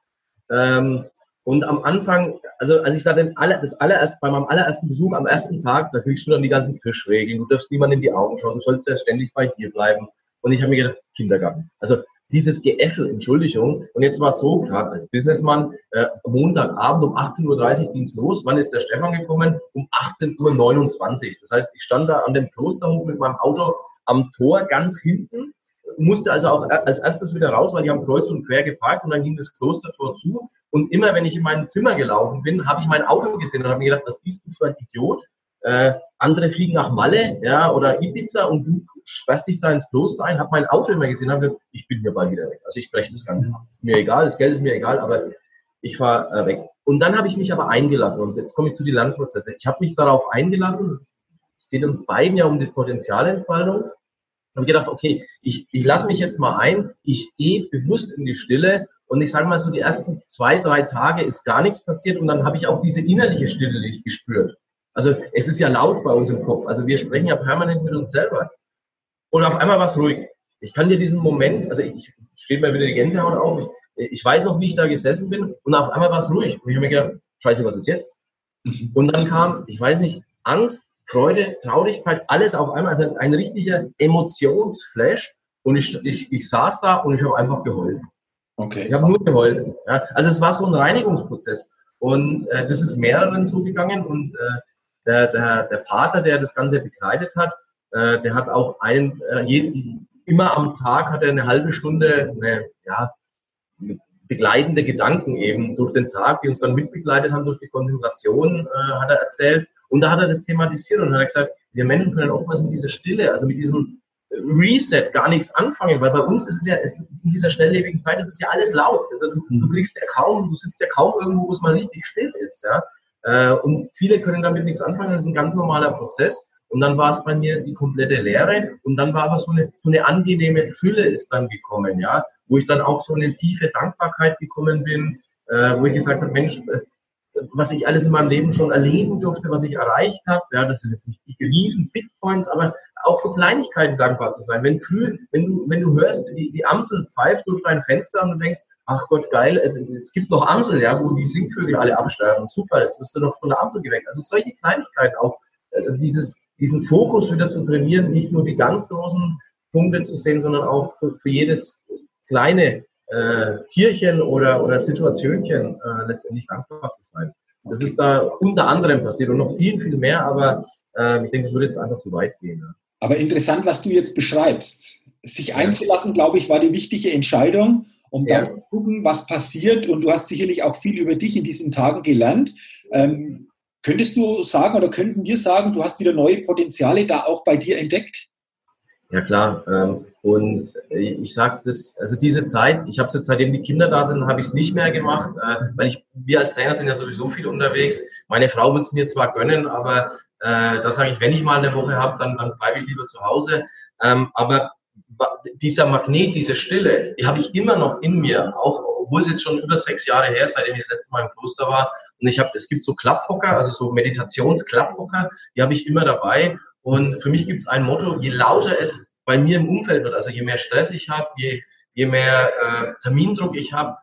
Ähm, und am Anfang, also als ich da den aller, das allererst, bei meinem allerersten Besuch am ersten Tag, da kriegst du dann die ganzen Tischregeln, du darfst niemand in die Augen schauen, du sollst ja ständig bei dir bleiben. Und ich habe mir gedacht, Kindergarten. Also dieses Geäffel, Entschuldigung. Und jetzt war es so, gerade als Businessmann, äh, Montagabend um 18.30 Uhr ging es los. Wann ist der Stefan gekommen? Um 18.29 Uhr. Das heißt, ich stand da an dem Klosterhof mit meinem Auto am Tor ganz hinten, musste also auch als erstes wieder raus, weil die haben kreuz und quer geparkt und dann ging das Klostertor zu. Und immer, wenn ich in mein Zimmer gelaufen bin, habe ich mein Auto gesehen und habe mir gedacht, was bist du für ein Idiot? Äh, andere fliegen nach Malle ja, oder Ibiza und du sperrst dich da ins Kloster ein, habe mein Auto immer gesehen, habe gesagt, ich bin hier bald wieder weg. Also ich breche das Ganze. Mir egal, das Geld ist mir egal, aber ich fahre äh, weg. Und dann habe ich mich aber eingelassen und jetzt komme ich zu den Lernprozessen. Ich habe mich darauf eingelassen, es geht uns beiden ja um die Potenzialentfaltung. Habe gedacht, okay, ich, ich lasse mich jetzt mal ein, ich gehe bewusst in die Stille und ich sage mal so, die ersten zwei, drei Tage ist gar nichts passiert und dann habe ich auch diese innerliche Stille nicht gespürt. Also es ist ja laut bei uns im Kopf. Also wir sprechen ja permanent mit uns selber. Und auf einmal war es ruhig. Ich kann dir diesen Moment, also ich steht mir wieder die Gänsehaut auf, ich, ich weiß noch, wie ich da gesessen bin und auf einmal war es ruhig. Und ich habe mir gedacht, scheiße, was ist jetzt? Mhm. Und dann kam, ich weiß nicht, Angst, Freude, Traurigkeit, alles auf einmal, also ein richtiger Emotionsflash. Und ich, ich, ich saß da und ich habe einfach geheult. Okay. Ich habe nur geheult. Ja. Also es war so ein Reinigungsprozess. Und äh, das ist mehreren zugegangen und äh, der, der, der Pater, der das Ganze begleitet hat, äh, der hat auch einen, äh, jeden, immer am Tag hat er eine halbe Stunde eine, ja, begleitende Gedanken eben durch den Tag, die uns dann mitbegleitet haben durch die Konzentration, äh, hat er erzählt. Und da hat er das thematisiert und hat gesagt, wir Menschen können oftmals mit dieser Stille, also mit diesem Reset gar nichts anfangen, weil bei uns ist es ja, es, in dieser schnelllebigen Zeit ist es ja alles laut. Also du, du kriegst ja kaum, du sitzt ja kaum irgendwo, wo es mal richtig still ist. Ja? Äh, und viele können damit nichts anfangen, das ist ein ganz normaler Prozess. Und dann war es bei mir die komplette Leere und dann war aber so eine, so eine angenehme Fülle ist dann gekommen, ja, wo ich dann auch so eine tiefe Dankbarkeit gekommen bin, äh, wo ich gesagt habe, Mensch, äh, was ich alles in meinem Leben schon erleben durfte, was ich erreicht habe, ja, das sind jetzt nicht die riesen Bitcoins, aber auch für Kleinigkeiten dankbar zu sein. Wenn, früh, wenn, du, wenn du hörst, die, die Amsel pfeift durch dein Fenster und du denkst, ach Gott, geil, äh, es gibt noch Amsel, ja, wo die Singvögel alle absterben. Super, jetzt wirst du doch von der Amsel geweckt. Also solche Kleinigkeiten auch, äh, dieses, diesen Fokus wieder zu trainieren, nicht nur die ganz großen Punkte zu sehen, sondern auch für, für jedes kleine äh, Tierchen oder, oder Situationchen äh, letztendlich dankbar zu sein. Das ist da unter anderem passiert und noch viel, viel mehr, aber äh, ich denke, es würde jetzt einfach zu weit gehen. Ja. Aber interessant, was du jetzt beschreibst. Sich einzulassen, glaube ich, war die wichtige Entscheidung um ja. dann zu gucken, was passiert. Und du hast sicherlich auch viel über dich in diesen Tagen gelernt. Ähm, könntest du sagen oder könnten wir sagen, du hast wieder neue Potenziale da auch bei dir entdeckt? Ja klar. Ähm, und ich sage das, also diese Zeit, ich habe es jetzt seitdem die Kinder da sind, habe ich es nicht mehr gemacht, äh, weil ich, wir als Trainer sind ja sowieso viel unterwegs. Meine Frau wird es mir zwar gönnen, aber äh, da sage ich, wenn ich mal eine Woche habe, dann, dann bleibe ich lieber zu Hause. Ähm, aber dieser Magnet, diese Stille, die habe ich immer noch in mir, auch obwohl es jetzt schon über sechs Jahre her, ist, seitdem ich das letzte Mal im Kloster war. Und ich habe, es gibt so Klapphocker, also so Meditationsklapphocker, die habe ich immer dabei. Und für mich gibt es ein Motto, je lauter es bei mir im Umfeld wird, also je mehr Stress ich habe, je, je mehr äh, Termindruck ich habe,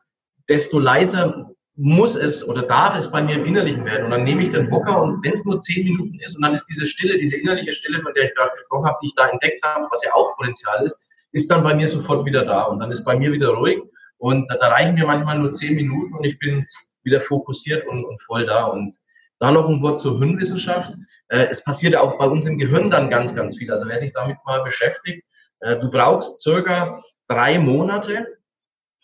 desto leiser muss es oder darf es bei mir im Innerlichen werden. Und dann nehme ich den Hocker und wenn es nur zehn Minuten ist und dann ist diese Stille, diese innerliche Stille, von der ich gerade gesprochen habe, die ich da entdeckt habe, was ja auch Potenzial ist, ist dann bei mir sofort wieder da und dann ist bei mir wieder ruhig und da, da reichen mir manchmal nur zehn Minuten und ich bin wieder fokussiert und, und voll da. Und da noch ein Wort zur Hirnwissenschaft. Äh, es passiert auch bei uns im Gehirn dann ganz, ganz viel. Also wer sich damit mal beschäftigt, äh, du brauchst circa drei Monate,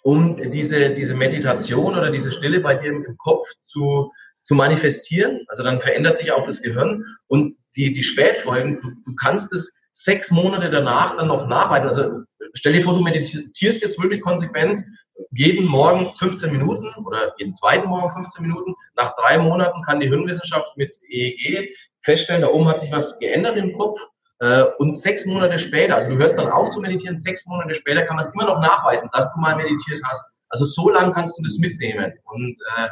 um diese, diese Meditation oder diese Stille bei dir im Kopf zu, zu manifestieren. Also dann verändert sich auch das Gehirn und die, die Spätfolgen, du, du kannst es sechs Monate danach dann noch nacharbeiten. Also stell dir vor, du meditierst jetzt wirklich konsequent jeden Morgen 15 Minuten oder jeden zweiten Morgen 15 Minuten. Nach drei Monaten kann die Hirnwissenschaft mit EEG feststellen, da oben hat sich was geändert im Kopf. Äh, und sechs Monate später, also du hörst dann auf zu meditieren, sechs Monate später kann man es immer noch nachweisen, dass du mal meditiert hast. Also so lange kannst du das mitnehmen. Und äh,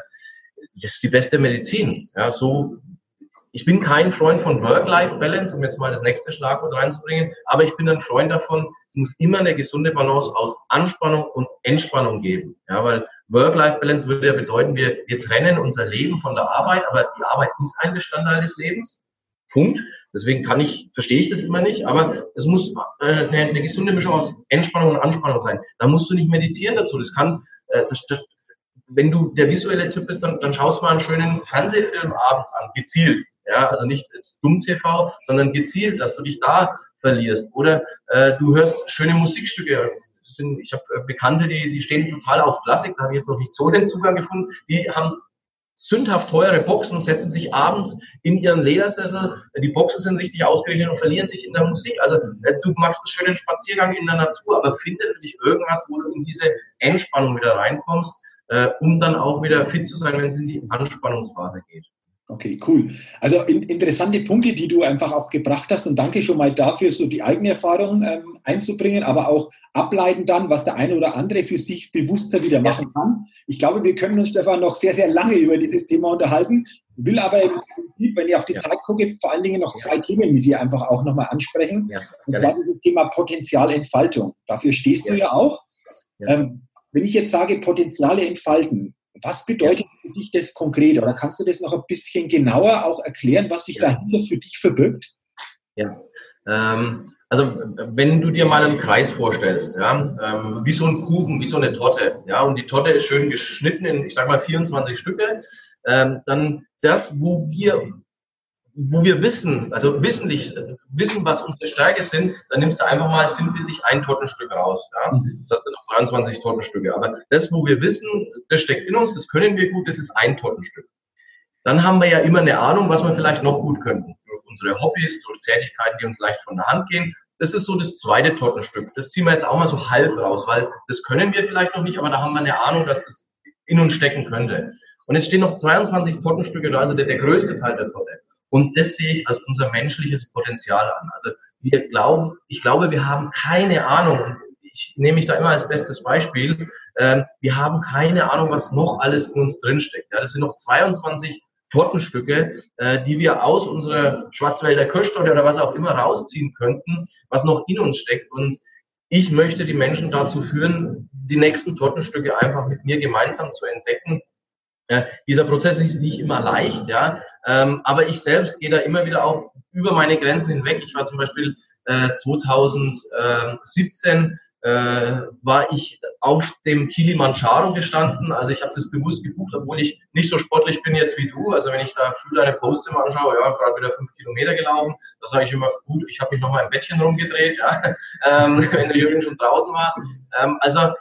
das ist die beste Medizin. Ja, so, ich bin kein Freund von Work-Life-Balance, um jetzt mal das nächste Schlagwort reinzubringen, aber ich bin ein Freund davon, es muss immer eine gesunde Balance aus Anspannung und Entspannung geben. Ja, weil Work-Life-Balance würde ja bedeuten, wir, wir trennen unser Leben von der Arbeit, aber die Arbeit ist ein Bestandteil des Lebens. Punkt. Deswegen kann ich, verstehe ich das immer nicht, aber es muss äh, eine, eine gesunde Mischung aus Entspannung und Anspannung sein. Da musst du nicht meditieren dazu. Das kann, äh, das, das, wenn du der visuelle Typ bist, dann, dann schaust du mal einen schönen Fernsehfilm abends an, gezielt. Ja, also nicht dumm TV, sondern gezielt, dass du dich da verlierst. Oder äh, du hörst schöne Musikstücke. Sind, ich habe Bekannte, die, die stehen total auf Klassik, da habe ich jetzt noch nicht so den Zugang gefunden. Die haben sündhaft teure Boxen, setzen sich abends in ihren Ledersessel, die Boxen sind richtig ausgerichtet und verlieren sich in der Musik. Also äh, du machst einen schönen Spaziergang in der Natur, aber finde für dich irgendwas, wo du in diese Entspannung wieder reinkommst, äh, um dann auch wieder fit zu sein, wenn es in die Anspannungsphase geht. Okay, cool. Also in, interessante Punkte, die du einfach auch gebracht hast und danke schon mal dafür, so die eigene Erfahrung ähm, einzubringen, aber auch ableiten dann, was der eine oder andere für sich bewusster wieder machen kann. Ich glaube, wir können uns, Stefan, noch sehr, sehr lange über dieses Thema unterhalten, will aber, wenn ich auf die ja. Zeit gucke, vor allen Dingen noch zwei Themen mit dir einfach auch nochmal ansprechen. Ja. Und zwar dieses Thema Potenzialentfaltung. Dafür stehst du ja auch. Ähm, wenn ich jetzt sage, Potenziale entfalten, was bedeutet für dich das konkret? Oder kannst du das noch ein bisschen genauer auch erklären, was sich ja. dahinter für dich verbirgt? Ja, ähm, also wenn du dir mal einen Kreis vorstellst, ja, ähm, wie so ein Kuchen, wie so eine Torte, ja, und die Torte ist schön geschnitten in, ich sag mal, 24 Stücke, ähm, dann das, wo wir wo wir wissen, also wissentlich wissen, was unsere Stärke sind, dann nimmst du einfach mal sinnbildlich ein Tortenstück raus. Ja? Mhm. Das hast du noch 23 Tortenstücke. Aber das, wo wir wissen, das steckt in uns, das können wir gut, das ist ein Tortenstück. Dann haben wir ja immer eine Ahnung, was wir vielleicht noch gut könnten. Durch unsere Hobbys, durch Tätigkeiten, die uns leicht von der Hand gehen. Das ist so das zweite Tortenstück. Das ziehen wir jetzt auch mal so halb raus, weil das können wir vielleicht noch nicht, aber da haben wir eine Ahnung, dass das in uns stecken könnte. Und jetzt stehen noch 22 Tortenstücke da, also der, der größte Teil der Torte. Und das sehe ich als unser menschliches Potenzial an. Also wir glauben, ich glaube, wir haben keine Ahnung. Ich nehme mich da immer als bestes Beispiel. Ähm, wir haben keine Ahnung, was noch alles in uns drinsteckt. Das sind noch 22 Tortenstücke, äh, die wir aus unserer Schwarzwälder Kirschtorte oder was auch immer rausziehen könnten, was noch in uns steckt. Und ich möchte die Menschen dazu führen, die nächsten Tortenstücke einfach mit mir gemeinsam zu entdecken ja, dieser Prozess ist nicht immer leicht, ja, ähm, aber ich selbst gehe da immer wieder auch über meine Grenzen hinweg. Ich war zum Beispiel äh, 2017 äh, war ich auf dem Kilimanjaro gestanden. Also ich habe das bewusst gebucht, obwohl ich nicht so sportlich bin jetzt wie du. Also wenn ich da früh deine Posts immer anschaue, ja, gerade wieder fünf Kilometer gelaufen, da sage ich immer, gut, ich habe mich nochmal im Bettchen rumgedreht, ja, ähm, wenn der Jürgen schon draußen war. Ähm, also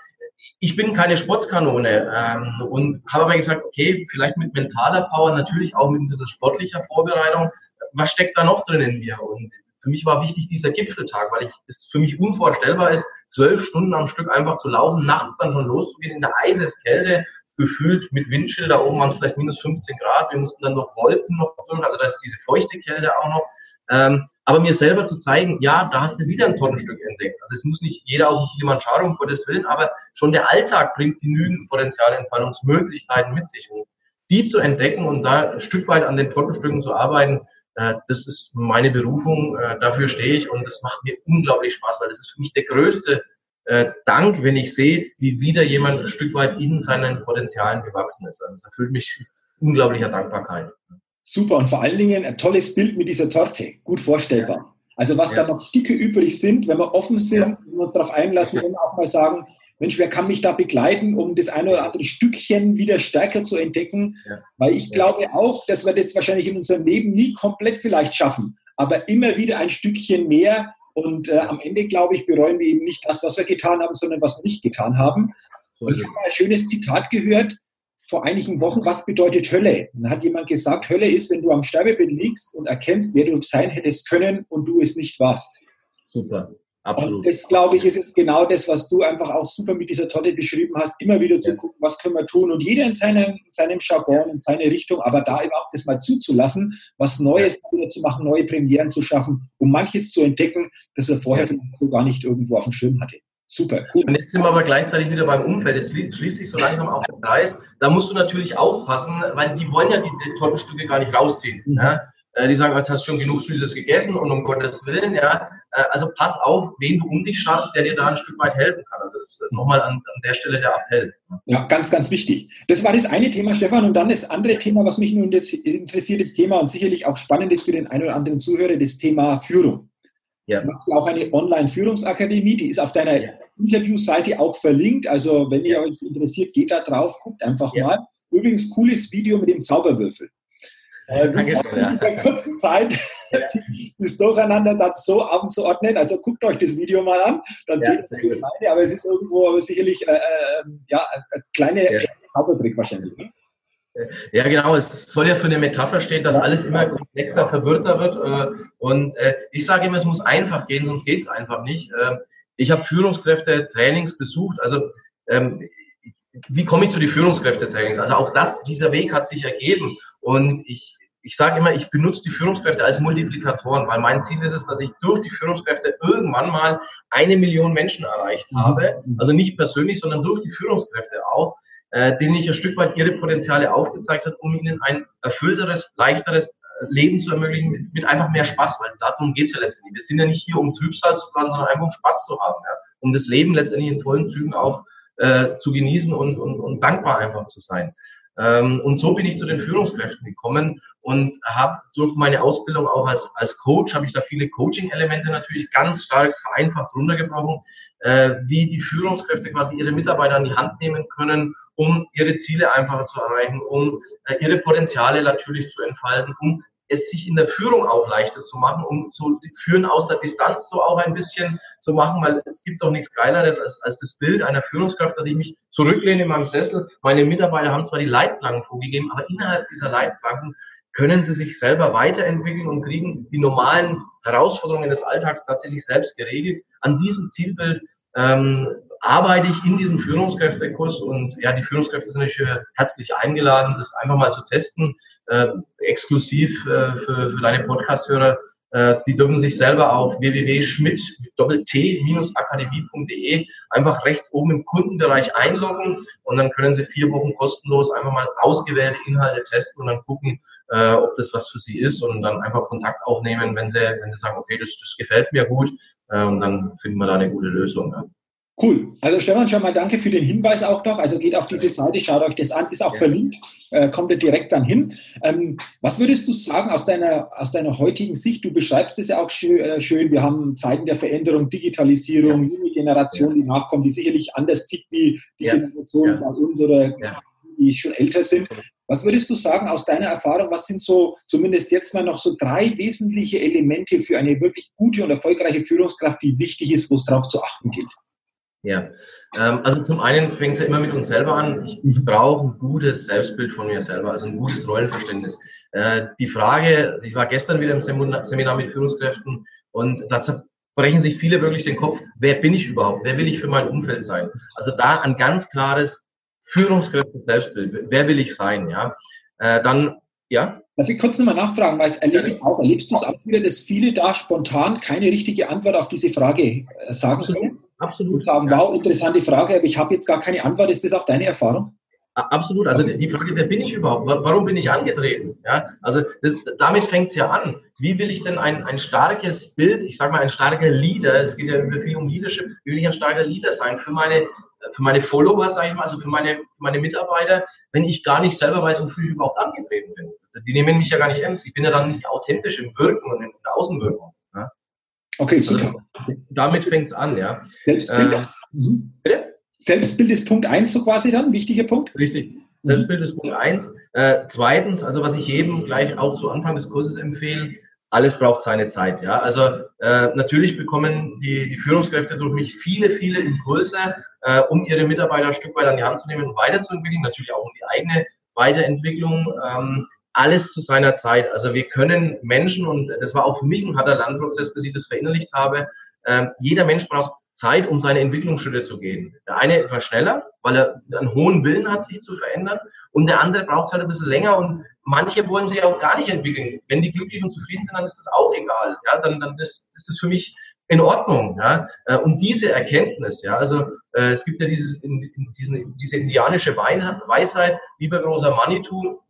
ich bin keine Sportskanone ähm, und habe aber gesagt, okay, vielleicht mit mentaler Power, natürlich auch mit ein bisschen sportlicher Vorbereitung. Was steckt da noch drin in mir? Und für mich war wichtig dieser Gipfeltag, weil ich es für mich unvorstellbar ist, zwölf Stunden am Stück einfach zu laufen, nachts dann schon loszugehen in der Eiseskälte, gefühlt mit Windchill, da oben waren es vielleicht minus 15 Grad, wir mussten dann noch Wolken noch durch, also da ist diese feuchte Kälte auch noch. Ähm, aber mir selber zu zeigen, ja, da hast du wieder ein Tonnenstück entdeckt. Also es muss nicht jeder auf dem Kilimanjaro, um Gottes Willen, aber schon der Alltag bringt genügend Potenzialentfaltungsmöglichkeiten mit sich. Und die zu entdecken und da ein Stück weit an den Tonnenstücken zu arbeiten, äh, das ist meine Berufung, äh, dafür stehe ich und das macht mir unglaublich Spaß, weil das ist für mich der größte äh, Dank, wenn ich sehe, wie wieder jemand ein Stück weit in seinen Potenzialen gewachsen ist. Also das erfüllt mich unglaublicher Dankbarkeit. Super und vor allen Dingen ein tolles Bild mit dieser Torte, gut vorstellbar. Also was ja. da noch Stücke übrig sind, wenn wir offen sind, ja. wenn wir uns darauf einlassen und auch mal sagen, Mensch, wer kann mich da begleiten, um das eine oder andere Stückchen wieder stärker zu entdecken? Ja. Weil ich glaube auch, dass wir das wahrscheinlich in unserem Leben nie komplett vielleicht schaffen, aber immer wieder ein Stückchen mehr. Und äh, am Ende, glaube ich, bereuen wir eben nicht das, was wir getan haben, sondern was wir nicht getan haben. Und ich habe ein schönes Zitat gehört, vor einigen Wochen, was bedeutet Hölle? Dann hat jemand gesagt, Hölle ist, wenn du am Sterbebett liegst und erkennst, wer du sein hättest können und du es nicht warst. Super. Absolut. Und das, glaube ich, ist jetzt genau das, was du einfach auch super mit dieser Torte beschrieben hast, immer wieder zu ja. gucken, was können wir tun und jeder in seinem, seinem Jargon, in seine Richtung, aber da überhaupt das mal zuzulassen, was Neues ja. wieder zu machen, neue Premieren zu schaffen, um manches zu entdecken, das er vorher ja. so gar nicht irgendwo auf dem Schirm hatte. Super, cool. Und jetzt sind wir aber gleichzeitig wieder beim Umfeld. Jetzt schließt sich so langsam auch der Preis. Da musst du natürlich aufpassen, weil die wollen ja die, die Tortenstücke gar nicht rausziehen. Mhm. Äh, die sagen, jetzt hast du schon genug Süßes gegessen und um Gottes Willen, ja. äh, also pass auf, wen du um dich schaust, der dir da ein Stück weit helfen kann. Also das ist nochmal an, an der Stelle der Appell. Ja, ganz, ganz wichtig. Das war das eine Thema, Stefan. Und dann das andere Thema, was mich nun jetzt interessiert, das Thema und sicherlich auch spannend ist für den einen oder anderen Zuhörer, das Thema Führung. Ja. Du hast auch eine Online-Führungsakademie, die ist auf deiner ja. Interviewseite auch verlinkt. Also wenn ihr euch interessiert, geht da drauf, guckt einfach ja. mal. Übrigens, cooles Video mit dem Zauberwürfel. Äh, Danke, in der kurzen Zeit ja. das Durcheinander dann so anzuordnen. Also guckt euch das Video mal an, dann ja, seht ihr das meine, aber es ist irgendwo sicherlich äh, äh, ja, ein kleiner ja. Zaubertrick wahrscheinlich. Ne? Ja, genau. Es soll ja für eine Metapher stehen, dass alles immer komplexer, verwirrter wird. Äh, und äh, ich sage immer, es muss einfach gehen, sonst geht es einfach nicht. Ich habe Führungskräfte Trainings besucht. Also ähm, wie komme ich zu den Führungskräfte-Trainings? Also auch das, dieser Weg hat sich ergeben. Und ich, ich sage immer, ich benutze die Führungskräfte als Multiplikatoren, weil mein Ziel ist es, dass ich durch die Führungskräfte irgendwann mal eine Million Menschen erreicht mhm. habe. Also nicht persönlich, sondern durch die Führungskräfte auch äh, denen ich ein Stück weit ihre Potenziale aufgezeigt habe, um ihnen ein erfüllteres, leichteres Leben zu ermöglichen, mit, mit einfach mehr Spaß, weil darum geht's ja letztendlich. Wir sind ja nicht hier, um Trübsal zu planen, sondern einfach um Spaß zu haben, ja? um das Leben letztendlich in vollen Zügen auch äh, zu genießen und, und, und dankbar einfach zu sein. Ähm, und so bin ich zu den Führungskräften gekommen und habe durch meine Ausbildung auch als, als Coach, habe ich da viele Coaching-Elemente natürlich ganz stark vereinfacht runtergebrochen, äh, wie die Führungskräfte quasi ihre Mitarbeiter an die Hand nehmen können, um ihre Ziele einfacher zu erreichen, um äh, ihre Potenziale natürlich zu entfalten, um es sich in der Führung auch leichter zu machen, um so Führen aus der Distanz so auch ein bisschen zu machen, weil es gibt doch nichts Geileres als, als das Bild einer Führungskraft, dass ich mich zurücklehne in meinem Sessel. Meine Mitarbeiter haben zwar die Leitplanken vorgegeben, aber innerhalb dieser Leitplanken können sie sich selber weiterentwickeln und kriegen die normalen Herausforderungen des Alltags tatsächlich selbst geregelt. An diesem Zielbild ähm, arbeite ich in diesem Führungskräftekurs und ja, die Führungskräfte sind natürlich herzlich eingeladen, das einfach mal zu testen, äh, exklusiv äh, für, für deine Podcast-Hörer. Äh, die dürfen sich selber auf www.schmidt-akademie.de einfach rechts oben im Kundenbereich einloggen und dann können sie vier Wochen kostenlos einfach mal ausgewählte Inhalte testen und dann gucken, äh, ob das was für sie ist und dann einfach Kontakt aufnehmen, wenn sie, wenn sie sagen, okay, das, das gefällt mir gut äh, und dann finden wir da eine gute Lösung. Ja. Cool. Also Stefan, schon mal danke für den Hinweis auch noch. Also geht auf diese Seite, schaut euch das an, ist auch ja. verlinkt, äh, kommt ihr direkt dann hin. Ähm, was würdest du sagen aus deiner, aus deiner heutigen Sicht? Du beschreibst es ja auch schön, äh, schön. Wir haben Zeiten der Veränderung, Digitalisierung, ja. junge Generation, ja. die nachkommt, die sicherlich anders tickt wie die Generation bei uns oder die schon älter sind. Was würdest du sagen aus deiner Erfahrung? Was sind so, zumindest jetzt mal noch so drei wesentliche Elemente für eine wirklich gute und erfolgreiche Führungskraft, die wichtig ist, wo es darauf zu achten gilt? Ja, ähm, also zum einen fängt es ja immer mit uns selber an. Ich, ich brauche ein gutes Selbstbild von mir selber, also ein gutes Rollenverständnis. Äh, die Frage, ich war gestern wieder im Seminar mit Führungskräften und da brechen sich viele wirklich den Kopf, wer bin ich überhaupt? Wer will ich für mein Umfeld sein? Also da ein ganz klares Führungskräfte-Selbstbild. Wer will ich sein? Ja, äh, dann ja. Darf ich kurz nochmal nachfragen, weil es erlebe ich auch, erlebst du es auch wieder, dass viele da spontan keine richtige Antwort auf diese Frage äh, sagen können? Absolut. sagen, wow, interessante Frage, aber ich habe jetzt gar keine Antwort. Ist das auch deine Erfahrung? Absolut. Also die Frage, wer bin ich überhaupt? Warum bin ich angetreten? Ja, also das, damit fängt es ja an. Wie will ich denn ein, ein starkes Bild, ich sage mal ein starker Leader, es geht ja viel um Leadership, wie will ich ein starker Leader sein für meine, für meine Follower, sage ich mal, also für meine, für meine Mitarbeiter, wenn ich gar nicht selber weiß, wofür ich überhaupt angetreten bin? Die nehmen mich ja gar nicht ernst. Ich bin ja dann nicht authentisch im Wirken und in der Außenwirkung. Okay, also super. Also, damit fängt es an, ja. Selbstbild. Äh, mhm. Bitte? Selbstbild ist Punkt eins so quasi dann, wichtiger Punkt. Richtig. Selbstbild ist Punkt eins. Äh, zweitens, also was ich jedem gleich auch zu Anfang des Kurses empfehle, alles braucht seine Zeit. Ja, also äh, natürlich bekommen die, die Führungskräfte durch mich viele, viele Impulse, äh, um ihre Mitarbeiter ein Stück weit an die Hand zu nehmen und weiterzuentwickeln. Natürlich auch um die eigene Weiterentwicklung. Ähm, alles zu seiner Zeit. Also wir können Menschen, und das war auch für mich ein harter Lernprozess, bis ich das verinnerlicht habe, äh, jeder Mensch braucht Zeit, um seine Entwicklungsschritte zu gehen. Der eine etwas schneller, weil er einen hohen Willen hat, sich zu verändern, und der andere braucht es halt ein bisschen länger und manche wollen sich auch gar nicht entwickeln. Wenn die glücklich und zufrieden sind, dann ist das auch egal. Ja, dann, dann ist, ist das für mich in Ordnung. Ja, äh, und diese Erkenntnis, ja, also äh, es gibt ja dieses, in, in diesen, diese indianische Weisheit, lieber großer Manitou,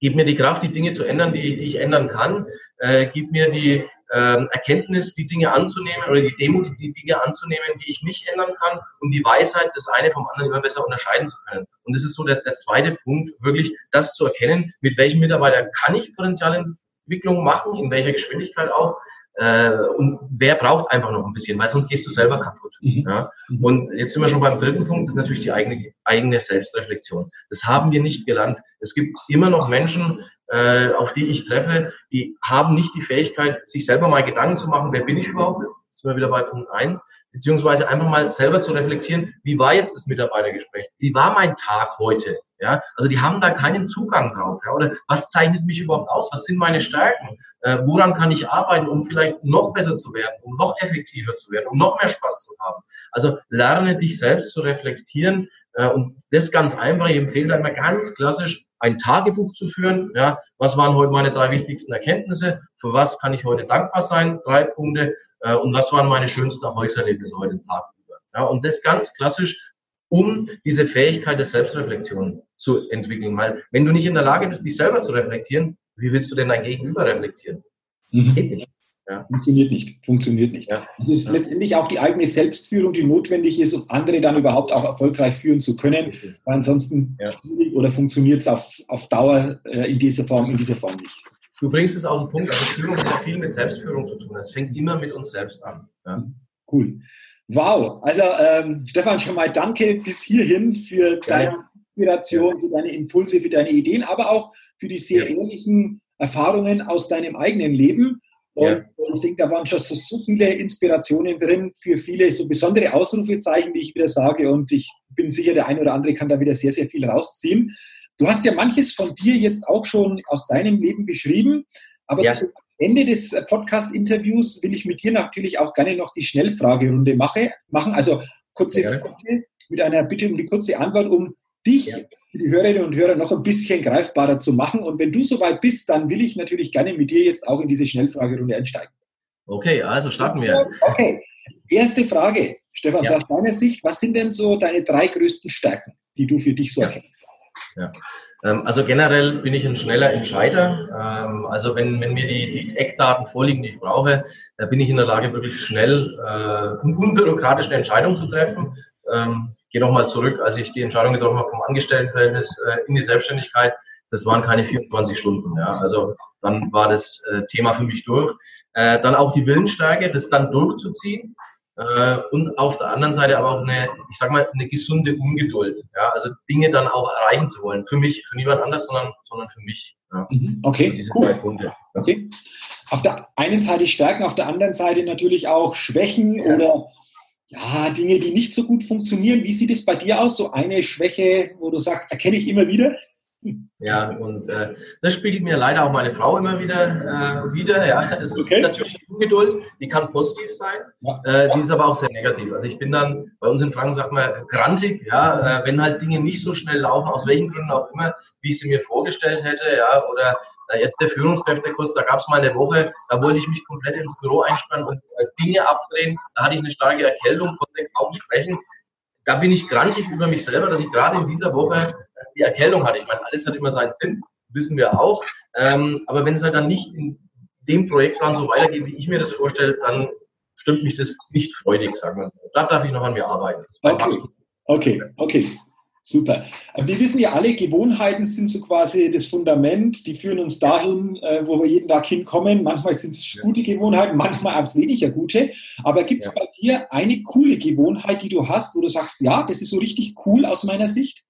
gib mir die Kraft, die Dinge zu ändern, die, die ich ändern kann. Äh, gib mir die, ähm, Erkenntnis, die Dinge anzunehmen oder die Demut, die Dinge anzunehmen, die ich nicht ändern kann und die Weisheit, das eine vom anderen immer besser unterscheiden zu können. Und das ist so der, der zweite Punkt, wirklich das zu erkennen, mit welchem Mitarbeiter kann ich Potenzialentwicklung machen, in welcher Geschwindigkeit auch, äh, und wer braucht einfach noch ein bisschen, weil sonst gehst du selber kaputt. Mhm. Ja? Und jetzt sind wir schon beim dritten Punkt, das ist natürlich die eigene, eigene Selbstreflexion. Das haben wir nicht gelernt. Es gibt immer noch Menschen, äh, auf die ich treffe, die haben nicht die Fähigkeit, sich selber mal Gedanken zu machen, wer bin ich überhaupt? Das sind wir wieder bei Punkt eins beziehungsweise einfach mal selber zu reflektieren, wie war jetzt das Mitarbeitergespräch? Wie war mein Tag heute? Ja, also die haben da keinen Zugang drauf. Ja, oder was zeichnet mich überhaupt aus? Was sind meine Stärken? Äh, woran kann ich arbeiten, um vielleicht noch besser zu werden, um noch effektiver zu werden, um noch mehr Spaß zu haben? Also lerne dich selbst zu reflektieren äh, und das ganz einfach. Ich empfehle da immer ganz klassisch ein Tagebuch zu führen. Ja, was waren heute meine drei wichtigsten Erkenntnisse? Für was kann ich heute dankbar sein? Drei Punkte. Äh, und was waren meine schönsten Erfolgserlebnisse heute Tag über? Ja, und das ganz klassisch, um diese Fähigkeit der Selbstreflexion zu entwickeln. Weil wenn du nicht in der Lage bist, dich selber zu reflektieren, wie willst du denn dein Gegenüber reflektieren? Mhm. Geht nicht. Ja. Funktioniert nicht. Funktioniert nicht. Ja. Es ist ja. letztendlich auch die eigene Selbstführung, die notwendig ist, um andere dann überhaupt auch erfolgreich führen zu können. Weil ansonsten oder funktioniert es auf, auf Dauer äh, in dieser Form, in dieser Form nicht. Du bringst es auf den Punkt, also Führung hat viel mit Selbstführung zu tun. Es fängt immer mit uns selbst an. Ja. Cool. Wow. Also ähm, Stefan, schon mal danke bis hierhin für deine Inspiration, für deine Impulse, für deine Ideen, aber auch für die sehr ja. ehrlichen Erfahrungen aus deinem eigenen Leben. Und ja. ich denke, da waren schon so, so, viele Inspirationen drin für viele so besondere Ausrufezeichen, die ich wieder sage. Und ich bin sicher, der eine oder andere kann da wieder sehr, sehr viel rausziehen. Du hast ja manches von dir jetzt auch schon aus deinem Leben beschrieben, aber ja. zum Ende des Podcast-Interviews will ich mit dir natürlich auch gerne noch die Schnellfragerunde mache, machen. Also kurze ja. Frage mit einer Bitte um die kurze Antwort, um dich ja. die Hörerinnen und Hörer noch ein bisschen greifbarer zu machen. Und wenn du soweit bist, dann will ich natürlich gerne mit dir jetzt auch in diese Schnellfragerunde einsteigen. Okay, also starten wir. Okay, erste Frage. Stefan, ja. so aus deiner Sicht, was sind denn so deine drei größten Stärken, die du für dich so erkennst? Ja. Ähm, also generell bin ich ein schneller Entscheider. Ähm, also wenn, wenn mir die, die Eckdaten vorliegen, die ich brauche, da bin ich in der Lage, wirklich schnell äh, und unbürokratisch eine Entscheidung zu treffen. Gehe nochmal zurück, als ich die Entscheidung getroffen habe vom Angestelltenverhältnis äh, in die Selbstständigkeit. Das waren keine 24 Stunden. Ja. Also dann war das äh, Thema für mich durch. dann auch die Willensstärke, das dann durchzuziehen. Äh, und auf der anderen Seite aber auch eine, ich sag mal, eine gesunde Ungeduld. Ja, also Dinge dann auch erreichen zu wollen. Für mich, für niemand anders, sondern, sondern für mich. Ja. Mhm. Okay, diese cool. drei Punkte. Okay. Auf der einen Seite Stärken, auf der anderen Seite natürlich auch Schwächen ja. oder ja, Dinge, die nicht so gut funktionieren. Wie sieht es bei dir aus? So eine Schwäche, wo du sagst, erkenne ich immer wieder? Ja, und äh, das spiegelt mir leider auch meine Frau immer wieder äh, wieder. Ja, das ist okay. natürlich Ungeduld, die kann positiv sein, ja. äh, die ist aber auch sehr negativ. Also ich bin dann, bei uns in Franken sagt man, grantig, ja, äh, wenn halt Dinge nicht so schnell laufen, aus welchen Gründen auch immer, wie ich sie mir vorgestellt hätte, ja, oder äh, jetzt der Führungskräftekurs, da gab es mal eine Woche, da wollte ich mich komplett ins Büro einspannen und äh, Dinge abdrehen, da hatte ich eine starke Erkältung, konnte kaum sprechen. Da bin ich grantig über mich selber, dass ich gerade in dieser Woche die Erkältung hatte. Ich meine, alles hat immer seinen Sinn, wissen wir auch. Ähm, aber wenn es halt dann nicht in dem Projektplan so weitergeht, wie ich mir das vorstelle, dann stimmt mich das nicht freudig, sagen wir. Da darf ich noch an mir arbeiten. Okay. okay, okay. Super. Wir wissen ja alle, Gewohnheiten sind so quasi das Fundament, die führen uns dahin, äh, wo wir jeden Tag hinkommen. Manchmal sind es gute Gewohnheiten, manchmal auch weniger gute. Aber gibt es ja. bei dir eine coole Gewohnheit, die du hast, wo du sagst, ja, das ist so richtig cool aus meiner Sicht?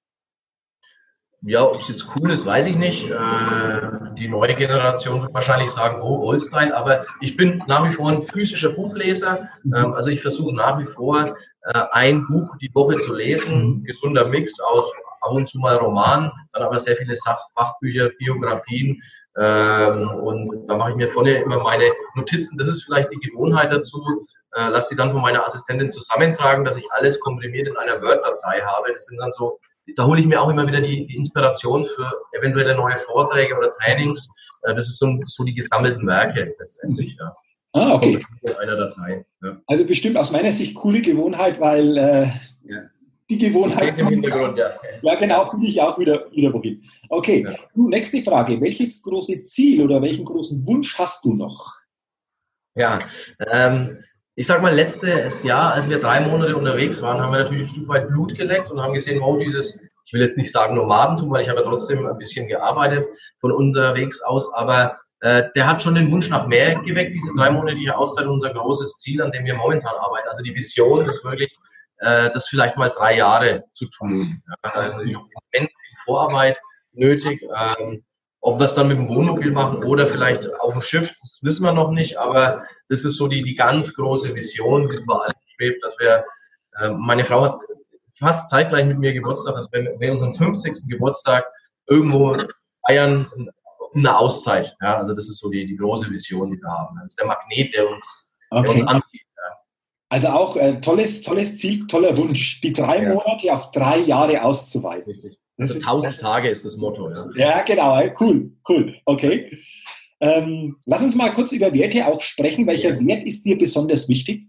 Ja, ob es jetzt cool ist, weiß ich nicht. Äh, die neue Generation wird wahrscheinlich sagen, oh, Oldstyle, aber ich bin nach wie vor ein physischer Buchleser. Ähm, also ich versuche nach wie vor äh, ein Buch die Woche zu lesen. Gesunder Mix aus ab und zu mal Roman, dann aber sehr viele Fachbücher, Biografien. Ähm, und da mache ich mir vorne immer meine Notizen. Das ist vielleicht die Gewohnheit dazu. Äh, lass die dann von meiner Assistentin zusammentragen, dass ich alles komprimiert in einer Word-Datei habe. Das sind dann so da hole ich mir auch immer wieder die, die Inspiration für eventuelle neue Vorträge oder Trainings. Äh, das ist so, so die gesammelten Werke letztendlich. Ja. Ah, okay. Einer Datei. Ja. Also bestimmt aus meiner Sicht coole Gewohnheit, weil äh, ja. die Gewohnheit. Im Hintergrund, ja. ja, genau, finde ich auch wieder, wieder wohin. Okay, ja. du, nächste Frage. Welches große Ziel oder welchen großen Wunsch hast du noch? Ja, ähm, ich sag mal, letztes Jahr, als wir drei Monate unterwegs waren, haben wir natürlich ein Stück weit Blut geleckt und haben gesehen, wow, dieses, ich will jetzt nicht sagen Nomadentum, weil ich habe ja trotzdem ein bisschen gearbeitet von unterwegs aus, aber äh, der hat schon den Wunsch nach mehr geweckt, diese dreimonatige Auszeit, unser großes Ziel, an dem wir momentan arbeiten. Also die Vision ist wirklich, äh, das vielleicht mal drei Jahre zu tun. Ja, also die Vorarbeit nötig. Ähm, ob wir es dann mit dem Wohnmobil machen oder vielleicht auf dem Schiff, das wissen wir noch nicht, aber das ist so die, die ganz große Vision, die überall schwebt, dass wir, äh, meine Frau hat fast zeitgleich mit mir Geburtstag, dass wir, wir unseren 50. Geburtstag irgendwo feiern, eine Auszeit. Ja, also das ist so die, die große Vision, die wir haben. Das ist der Magnet, der uns, okay. der uns anzieht. Ja. Also auch äh, tolles, tolles Ziel, toller Wunsch, die drei ja. Monate auf drei Jahre auszuweiten. Richtig. Also 1000 Tage ist das Motto. Ja, ja genau. Cool, cool. Okay. Ähm, lass uns mal kurz über Werte auch sprechen. Welcher ja. Wert ist dir besonders wichtig?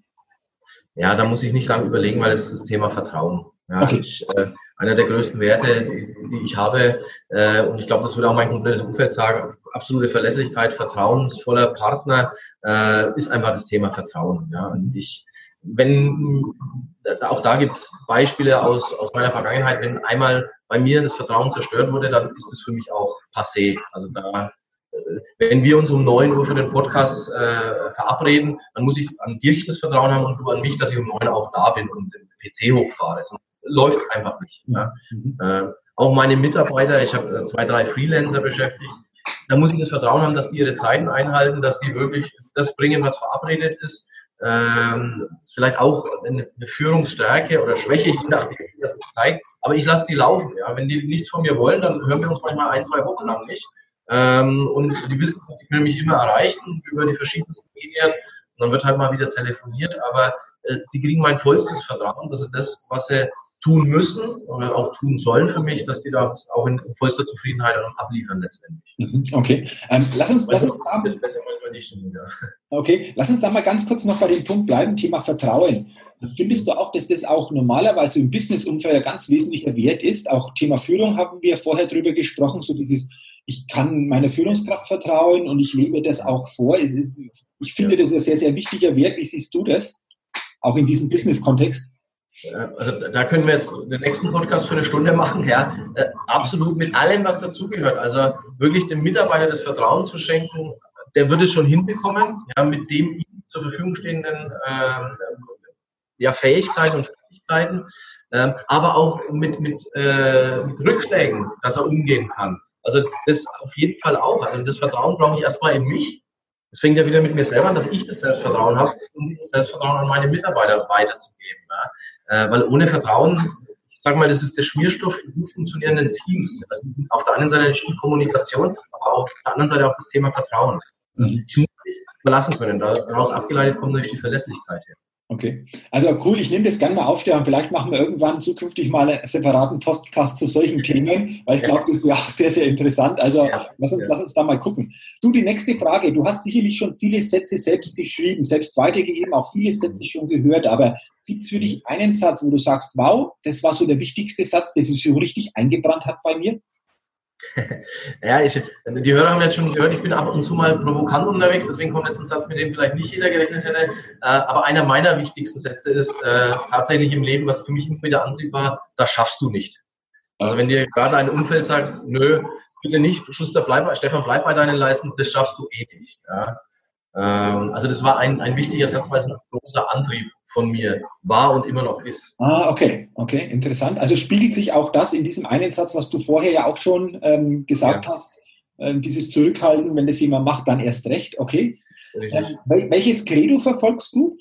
Ja, da muss ich nicht lange überlegen, weil es ist das Thema Vertrauen. Ja, okay. ich, äh, einer der größten Werte, die ich habe, äh, und ich glaube, das würde auch mein komplettes Umfeld sagen, absolute Verlässlichkeit, vertrauensvoller Partner, äh, ist einfach das Thema Vertrauen. Ja, und ich, wenn, auch da gibt es Beispiele aus, aus meiner Vergangenheit, wenn einmal bei mir das Vertrauen zerstört wurde, dann ist das für mich auch passé. Also da, wenn wir uns um neun Uhr für den Podcast äh, verabreden, dann muss ich an dich das Vertrauen haben und du an mich, dass ich um neun auch da bin und den PC hochfahre. Sonst läuft einfach nicht. Ja. Mhm. Äh, auch meine Mitarbeiter, ich habe äh, zwei, drei Freelancer beschäftigt, da muss ich das Vertrauen haben, dass die ihre Zeiten einhalten, dass die wirklich das bringen, was verabredet ist. Ähm, ist vielleicht auch eine, eine Führungsstärke oder Schwäche, je nachdem, wie das zeigt. Aber ich lasse die laufen. Ja. Wenn die nichts von mir wollen, dann hören wir uns manchmal ein, zwei Wochen lang nicht. Ähm, und die wissen, sie können mich immer erreichen über die verschiedensten Medien. Und dann wird halt mal wieder telefoniert. Aber äh, sie kriegen mein vollstes Vertrauen, dass sie das, was sie tun müssen oder auch tun sollen für mich, dass die da auch in vollster Zufriedenheit abliefern letztendlich. Mhm, okay, ähm, lass uns, lass uns da, okay, lass uns da mal ganz kurz noch bei dem Punkt bleiben, Thema Vertrauen. Findest du auch, dass das auch normalerweise im Businessumfeld ein ganz wesentlicher Wert ist? Auch Thema Führung haben wir vorher drüber gesprochen, so dieses, ich kann meiner Führungskraft vertrauen und ich lebe das auch vor. Ich finde, das ist ein sehr, sehr wichtiger Wert. Wie siehst du das? Auch in diesem Business-Kontext? Also da können wir jetzt den nächsten Podcast für eine Stunde machen, ja. Äh, absolut mit allem, was dazugehört. Also wirklich dem Mitarbeiter das Vertrauen zu schenken, der wird es schon hinbekommen, ja, mit dem ihm zur Verfügung stehenden äh, ja, Fähigkeiten und Fähigkeiten, äh, aber auch mit, mit, äh, mit Rückschlägen, dass er umgehen kann. Also das auf jeden Fall auch. Also das Vertrauen brauche ich erstmal in mich. Es fängt ja wieder mit mir selber an, dass ich das Selbstvertrauen habe, um dieses Selbstvertrauen an meine Mitarbeiter weiterzugeben. Ja. Äh, weil ohne Vertrauen, ich sage mal, das ist der Schmierstoff in gut funktionierenden Teams. Also auf der einen Seite natürlich Kommunikation, aber auf der anderen Seite auch das Thema Vertrauen. Mhm. Ich muss mich verlassen können. Daraus abgeleitet kommt natürlich die Verlässlichkeit her. Okay. Also cool, ich nehme das gerne mal auf, Stefan. Vielleicht machen wir irgendwann zukünftig mal einen separaten Podcast zu solchen Themen, weil ich glaube, das ist ja auch sehr, sehr interessant. Also ja. lass, uns, ja. lass uns da mal gucken. Du, die nächste Frage. Du hast sicherlich schon viele Sätze selbst geschrieben, selbst weitergegeben, auch viele Sätze schon gehört, aber gibt es für dich einen Satz, wo du sagst, wow, das war so der wichtigste Satz, der sich so richtig eingebrannt hat bei mir? ja, ich, die Hörer haben jetzt schon gehört, ich bin ab und zu mal provokant unterwegs, deswegen kommt jetzt ein Satz, mit dem vielleicht nicht jeder gerechnet hätte. Äh, aber einer meiner wichtigsten Sätze ist äh, tatsächlich im Leben, was für mich immer wieder Antrieb war, das schaffst du nicht. Also wenn dir gerade ein Umfeld sagt, nö, bitte nicht, Schuster, bleib, Stefan, bleib bei deinen Leisten, das schaffst du eh nicht. Ja. Ähm, also das war ein, ein wichtiger Satz, weil es ein großer Antrieb von mir war und immer noch ist. Ah, okay, okay, interessant. Also spiegelt sich auch das in diesem einen Satz, was du vorher ja auch schon ähm, gesagt ja. hast, ähm, dieses Zurückhalten, wenn das jemand macht, dann erst recht, okay. Ähm, welches Credo verfolgst du?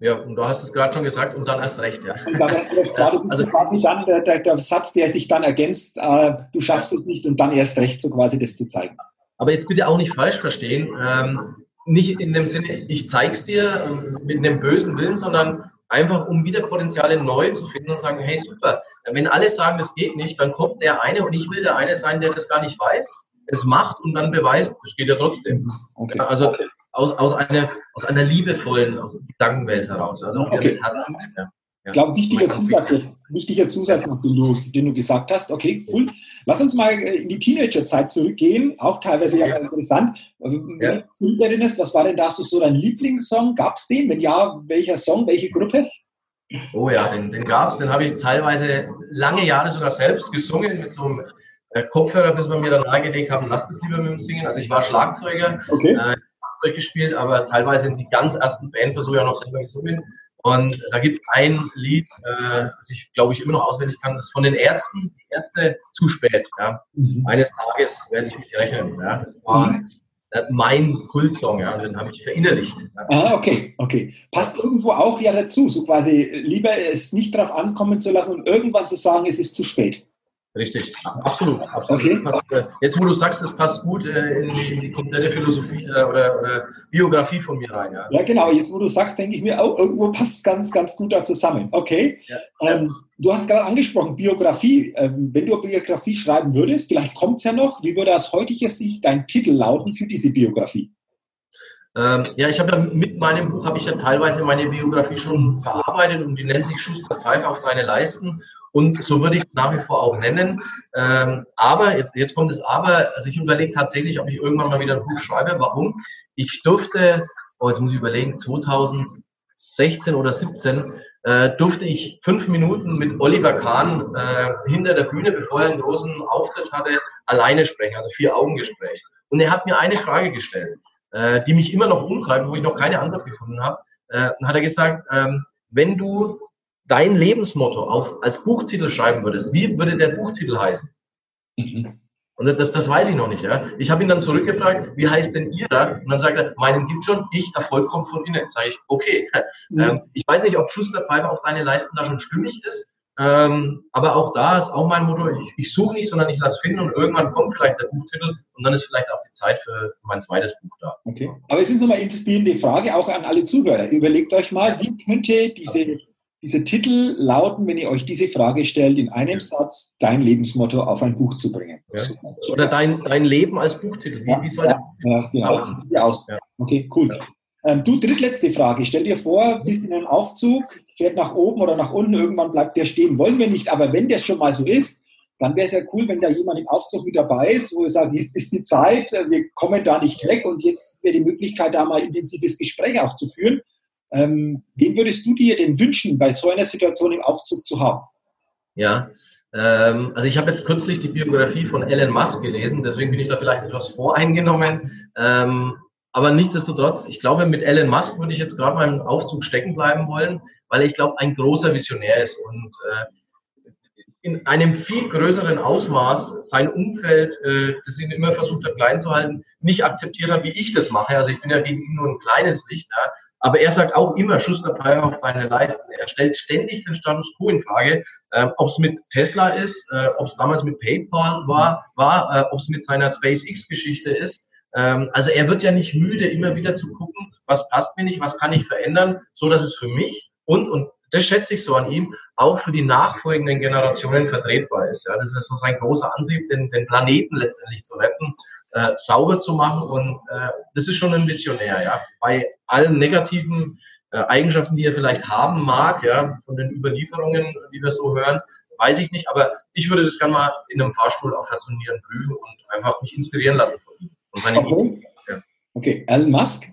Ja, und du hast es gerade schon gesagt, und dann erst recht, ja. Und dann erst recht, klar, das ist also, quasi dann der, der, der, Satz, der sich dann ergänzt, äh, du schaffst es nicht und dann erst recht, so quasi das zu zeigen. Aber jetzt bitte auch nicht falsch verstehen. Ähm, nicht in dem Sinne, ich zeig's dir ähm, mit einem bösen Willen, sondern einfach, um wieder Potenziale neu zu finden und sagen, hey, super, wenn alle sagen, das geht nicht, dann kommt der eine und ich will der eine sein, der das gar nicht weiß, es macht und dann beweist, es geht ja trotzdem. Okay. Also aus, aus, einer, aus einer liebevollen Gedankenwelt heraus, also okay. Herzen, ja. Ich glaube, wichtiger Zusatz, wichtiger Zusatz noch, den du, den du gesagt hast. Okay, cool. Lass uns mal äh, in die Teenagerzeit zurückgehen, auch teilweise ja, ja. interessant. Wenn ja. was war denn da so dein Lieblingssong? Gab es den? Wenn ja, welcher Song, welche Gruppe? Oh ja, den, den gab es. Den habe ich teilweise lange Jahre sogar selbst gesungen mit so einem äh, Kopfhörer, bis man mir dann nahegelegt haben, lasst es lieber mit dem Singen. Also ich war Schlagzeuger, okay. äh, Schlagzeug gespielt, aber teilweise in die ganz ersten Bandversuche auch noch selber gesungen. Und da gibt es ein Lied, äh, das ich glaube ich immer noch auswendig kann, das ist von den Ärzten, die Ärzte zu spät. Ja. Mhm. Eines Tages werde ich mich rechnen. Ja. Das war mhm. äh, mein Kultsong, ja, den habe ich verinnerlicht. Ja. Ah, okay, okay. Passt irgendwo auch ja dazu, so quasi lieber es nicht darauf ankommen zu lassen und irgendwann zu sagen, es ist zu spät. Richtig, absolut. absolut. Okay. Passt, äh, jetzt, wo du sagst, das passt gut äh, in, die, in, die, komplette Philosophie äh, oder, oder, Biografie von mir rein. Ja. ja, genau. Jetzt, wo du sagst, denke ich mir, oh, irgendwo passt es ganz, ganz gut da zusammen. Okay. Ja. Ähm, du hast gerade angesprochen, Biografie. Ähm, wenn du eine Biografie schreiben würdest, vielleicht kommt es ja noch, wie würde aus heutiger Sicht dein Titel lauten für diese Biografie? Ähm, ja, ich habe ja mit meinem Buch habe ich ja teilweise meine Biografie schon verarbeitet und die nennt sich Schuster Pfeife auf deine Leisten. Und so würde ich es nach wie vor auch nennen. Ähm, aber, jetzt, jetzt kommt das Aber, also ich überlege tatsächlich, ob ich irgendwann mal wieder ein Buch schreibe. Warum? Ich durfte, oh, jetzt muss ich überlegen, 2016 oder 17 äh, durfte ich fünf Minuten mit Oliver Kahn äh, hinter der Bühne, bevor er einen großen Auftritt hatte, alleine sprechen, also vier Augengespräch. Und er hat mir eine Frage gestellt, äh, die mich immer noch umtreibt, wo ich noch keine Antwort gefunden habe. Äh, dann hat er gesagt, ähm, wenn du dein Lebensmotto auf, als Buchtitel schreiben würdest, wie würde der Buchtitel heißen? Mhm. Und das, das weiß ich noch nicht. Ja. Ich habe ihn dann zurückgefragt, wie heißt denn Ihrer? Und dann sagt er, meinen gibt schon, ich, Erfolg kommt von innen. Sage ich, okay. Mhm. Ähm, ich weiß nicht, ob Schusterpfeife auf deine Leisten da schon stimmig ist. Ähm, aber auch da ist auch mein Motto, ich, ich suche nicht, sondern ich lasse finden und irgendwann kommt vielleicht der Buchtitel und dann ist vielleicht auch die Zeit für mein zweites Buch da. Okay. Aber es ist nochmal inspirierende Frage auch an alle Zuhörer. Überlegt euch mal, wie könnte diese diese Titel lauten, wenn ihr euch diese Frage stellt, in einem Satz dein Lebensmotto auf ein Buch zu bringen. Ja. Oder dein, dein Leben als Buchtitel. Wie, wie soll ja, das ja, genau. Wie aus. Ja. Okay, cool. Ähm, du, drittletzte Frage. Stell dir vor, bist in einem Aufzug, fährt nach oben oder nach unten, irgendwann bleibt der stehen. Wollen wir nicht, aber wenn das schon mal so ist, dann wäre es ja cool, wenn da jemand im Aufzug mit dabei ist, wo er sagt, jetzt ist die Zeit, wir kommen da nicht weg und jetzt wäre die Möglichkeit, da mal intensives Gespräch auch zu führen. Ähm, wen würdest du dir denn wünschen, bei so einer Situation im Aufzug zu haben? Ja, ähm, also ich habe jetzt kürzlich die Biografie von Elon Musk gelesen, deswegen bin ich da vielleicht etwas voreingenommen. Ähm, aber nichtsdestotrotz, ich glaube, mit Elon Musk würde ich jetzt gerade mal im Aufzug stecken bleiben wollen, weil ich glaube, ein großer Visionär ist und äh, in einem viel größeren Ausmaß sein Umfeld, äh, das ihn immer versucht hat, klein zu halten, nicht akzeptiert hat, wie ich das mache. Also ich bin ja gegen ihn nur ein kleines Licht. Ja. Aber er sagt auch immer, Schuster Feuer auf deine Leisten. Er stellt ständig den Status quo in Frage, äh, ob es mit Tesla ist, äh, ob es damals mit PayPal war, war äh, ob es mit seiner SpaceX-Geschichte ist. Ähm, also er wird ja nicht müde, immer wieder zu gucken, was passt mir nicht, was kann ich verändern, so dass es für mich und, und das schätze ich so an ihm, auch für die nachfolgenden Generationen vertretbar ist. Ja, das ist so sein großer Antrieb, den, den Planeten letztendlich zu retten äh, sauber zu machen. Und äh, das ist schon ein Visionär, ja. Bei allen negativen äh, Eigenschaften, die er vielleicht haben mag, ja, von den Überlieferungen, die wir so hören, weiß ich nicht, aber ich würde das gerne mal in einem Fahrstuhl auf Rationieren prüfen und einfach mich inspirieren lassen von ihm. okay. Ja. okay, Elon Musk.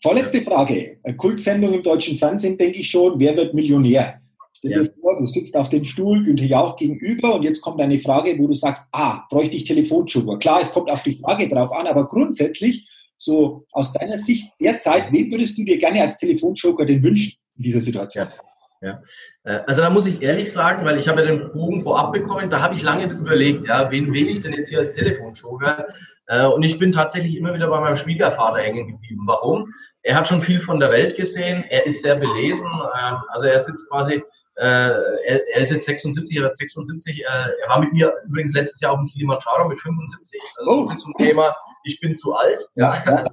Vorletzte Frage. Kultsendung im deutschen Fernsehen, denke ich schon. Wer wird Millionär? Stell dir ja. vor, du sitzt auf dem Stuhl, Günther Jauch gegenüber und jetzt kommt eine Frage, wo du sagst, ah, bräuchte ich Telefonjoker. Klar, es kommt auf die Frage drauf an, aber grundsätzlich, so aus deiner Sicht derzeit, wen würdest du dir gerne als Telefonjoker denn wünschen in dieser Situation? Ja. ja. Äh, also da muss ich ehrlich sagen, weil ich habe ja den Bogen vorab bekommen, da habe ich lange überlegt, ja, wen wähle ich denn jetzt hier als Telefonjoker? Äh, und ich bin tatsächlich immer wieder bei meinem Schwiegervater hängen geblieben. Warum? Er hat schon viel von der Welt gesehen, er ist sehr belesen, ähm, also er sitzt quasi äh, er, er, ist jetzt 76, er wird 76. Äh, er war mit mir übrigens letztes Jahr auf dem Kilimanjaro mit 75. Also oh. zum Thema, ich bin zu alt. Ja.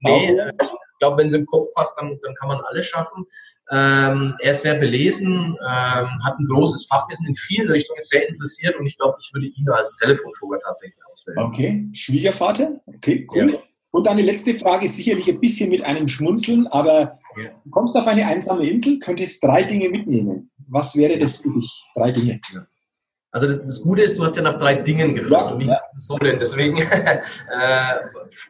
nee, äh, ich glaube, wenn es im Kopf passt, dann, dann kann man alles schaffen. Ähm, er ist sehr belesen, ähm, hat ein großes Fachwissen in vielen Richtungen, ist sehr interessiert und ich glaube, ich würde ihn als Telefonjoker tatsächlich auswählen. Okay, Schwiegervater? Okay, cool. Ja. Und dann die letzte Frage, sicherlich ein bisschen mit einem Schmunzeln, aber ja. du kommst auf eine einsame Insel, könntest drei Dinge mitnehmen Was wäre das für dich? Drei Dinge. Ja. Also das, das, Gute ist, du hast ja nach drei Dingen gefragt ja, und nicht ja. Personen. Deswegen äh,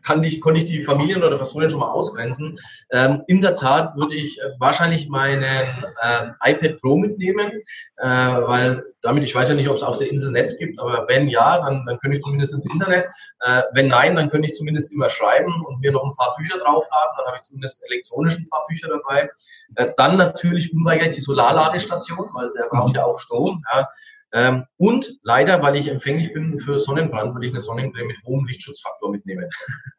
kann ich, konnte ich die Familien oder Personen schon mal ausgrenzen. Ähm, in der Tat würde ich äh, wahrscheinlich meinen äh, iPad Pro mitnehmen, äh, weil damit, ich weiß ja nicht, ob es auf der Insel Netz gibt, aber wenn ja, dann, dann könnte ich zumindest ins Internet. Äh, wenn nein, dann könnte ich zumindest immer schreiben und mir noch ein paar Bücher draufladen. Dann habe ich zumindest elektronisch ein paar Bücher dabei. Äh, dann natürlich unweigerlich die Solarladestation, weil der braucht ja auch Strom. Ja. Ähm, und leider, weil ich empfänglich bin für Sonnenbrand, würde ich eine Sonnencreme mit hohem Lichtschutzfaktor mitnehmen.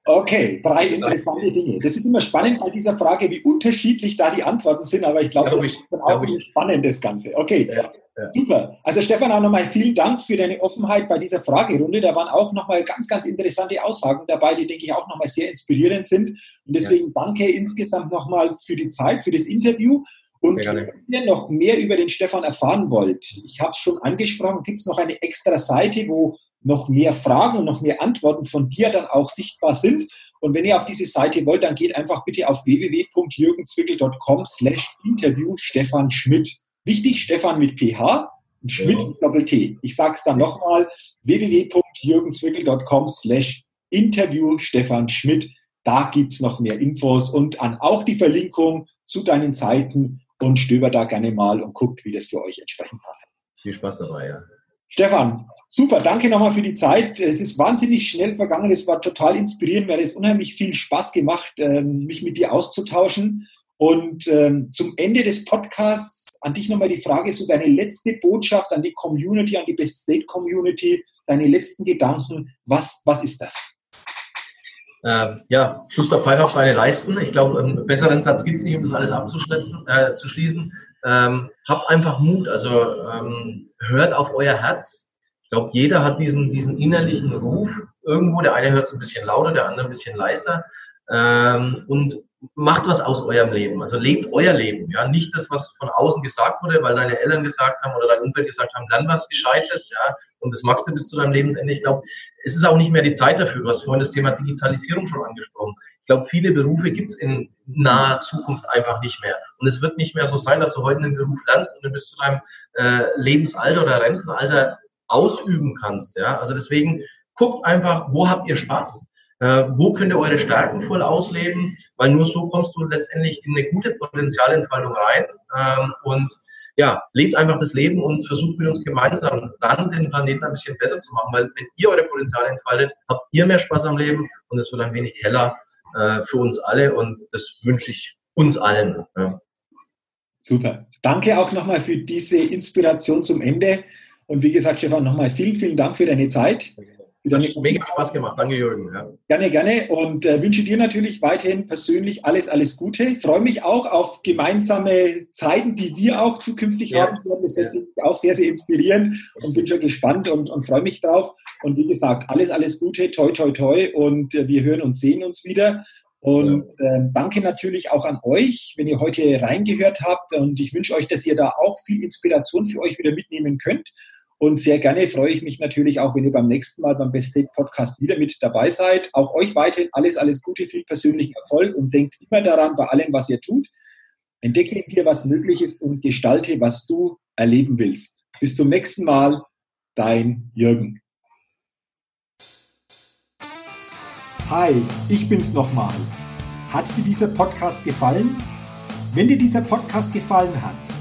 Okay, drei interessante Dinge. Das ist immer spannend bei dieser Frage, wie unterschiedlich da die Antworten sind, aber ich glaube, glaub das ich, ist auch spannend, das Ganze. Okay, ja, ja. super. Also Stefan, auch nochmal vielen Dank für deine Offenheit bei dieser Fragerunde. Da waren auch nochmal ganz, ganz interessante Aussagen dabei, die, denke ich, auch nochmal sehr inspirierend sind. Und deswegen ja. danke insgesamt nochmal für die Zeit, für das Interview. Und wenn ihr noch mehr über den Stefan erfahren wollt, ich habe es schon angesprochen, gibt es noch eine extra Seite, wo noch mehr Fragen und noch mehr Antworten von dir dann auch sichtbar sind. Und wenn ihr auf diese Seite wollt, dann geht einfach bitte auf www.jürgenzwickel.com slash interview Stefan Schmidt. Wichtig, Stefan mit PH und Schmidt ja. mit Doppel-T. Ich sage es dann nochmal, www.jürgenzwickel.com slash interview Stefan Schmidt. Da gibt es noch mehr Infos und an auch die Verlinkung zu deinen Seiten und stöbert da gerne mal und guckt, wie das für euch entsprechend passt. Viel Spaß dabei, ja. Stefan, super, danke nochmal für die Zeit. Es ist wahnsinnig schnell vergangen, es war total inspirierend, mir hat es unheimlich viel Spaß gemacht, ähm, mich mit dir auszutauschen. Und ähm, zum Ende des Podcasts an dich nochmal die Frage, so deine letzte Botschaft an die Community, an die Best State Community, deine letzten Gedanken, was, was ist das? Äh, ja, Schuster Pfeifer auf seine Leisten. Ich glaube, einen besseren Satz gibt es nicht, um das alles abzuschließen. Äh, zu schließen. Ähm, habt einfach Mut, also ähm, hört auf euer Herz. Ich glaube, jeder hat diesen, diesen innerlichen Ruf irgendwo. Der eine hört es ein bisschen lauter, der andere ein bisschen leiser. Ähm, und macht was aus eurem Leben. Also lebt euer Leben. Ja, nicht das, was von außen gesagt wurde, weil deine Eltern gesagt haben oder dein Umfeld gesagt haben, dann was Gescheites, ja, und das machst du bis zu deinem Lebensende. Ich glaube, es ist auch nicht mehr die Zeit dafür. Du hast vorhin das Thema Digitalisierung schon angesprochen. Ich glaube, viele Berufe gibt es in naher Zukunft einfach nicht mehr. Und es wird nicht mehr so sein, dass du heute einen Beruf lernst und du bis zu deinem äh, Lebensalter oder Rentenalter ausüben kannst. Ja? Also deswegen guckt einfach, wo habt ihr Spaß? Äh, wo könnt ihr eure Stärken voll ausleben? Weil nur so kommst du letztendlich in eine gute Potenzialentfaltung rein. Ähm, und ja, lebt einfach das Leben und versucht mit uns gemeinsam dann den Planeten ein bisschen besser zu machen, weil wenn ihr eure Potenziale entfaltet, habt ihr mehr Spaß am Leben und es wird ein wenig heller äh, für uns alle und das wünsche ich uns allen. Ja. Super. Danke auch nochmal für diese Inspiration zum Ende. Und wie gesagt, Stefan, nochmal vielen, vielen Dank für deine Zeit. Wieder Hat mega Spaß gemacht. Danke, Jürgen. Ja. Gerne, gerne. Und äh, wünsche dir natürlich weiterhin persönlich alles, alles Gute. Ich freue mich auch auf gemeinsame Zeiten, die wir auch zukünftig ja. haben werden. Das wird ja. auch sehr, sehr inspirieren und bin schon gespannt und, und freue mich drauf. Und wie gesagt, alles, alles Gute, toi, toi, toi. Und äh, wir hören und sehen uns wieder. Und äh, danke natürlich auch an euch, wenn ihr heute reingehört habt. Und ich wünsche euch, dass ihr da auch viel Inspiration für euch wieder mitnehmen könnt. Und sehr gerne freue ich mich natürlich auch, wenn ihr beim nächsten Mal beim Best Take Podcast wieder mit dabei seid. Auch euch weiterhin alles, alles Gute, viel persönlichen Erfolg und denkt immer daran, bei allem, was ihr tut, entdecke in dir, was möglich ist und gestalte, was du erleben willst. Bis zum nächsten Mal, dein Jürgen. Hi, ich bin's nochmal. Hat dir dieser Podcast gefallen? Wenn dir dieser Podcast gefallen hat,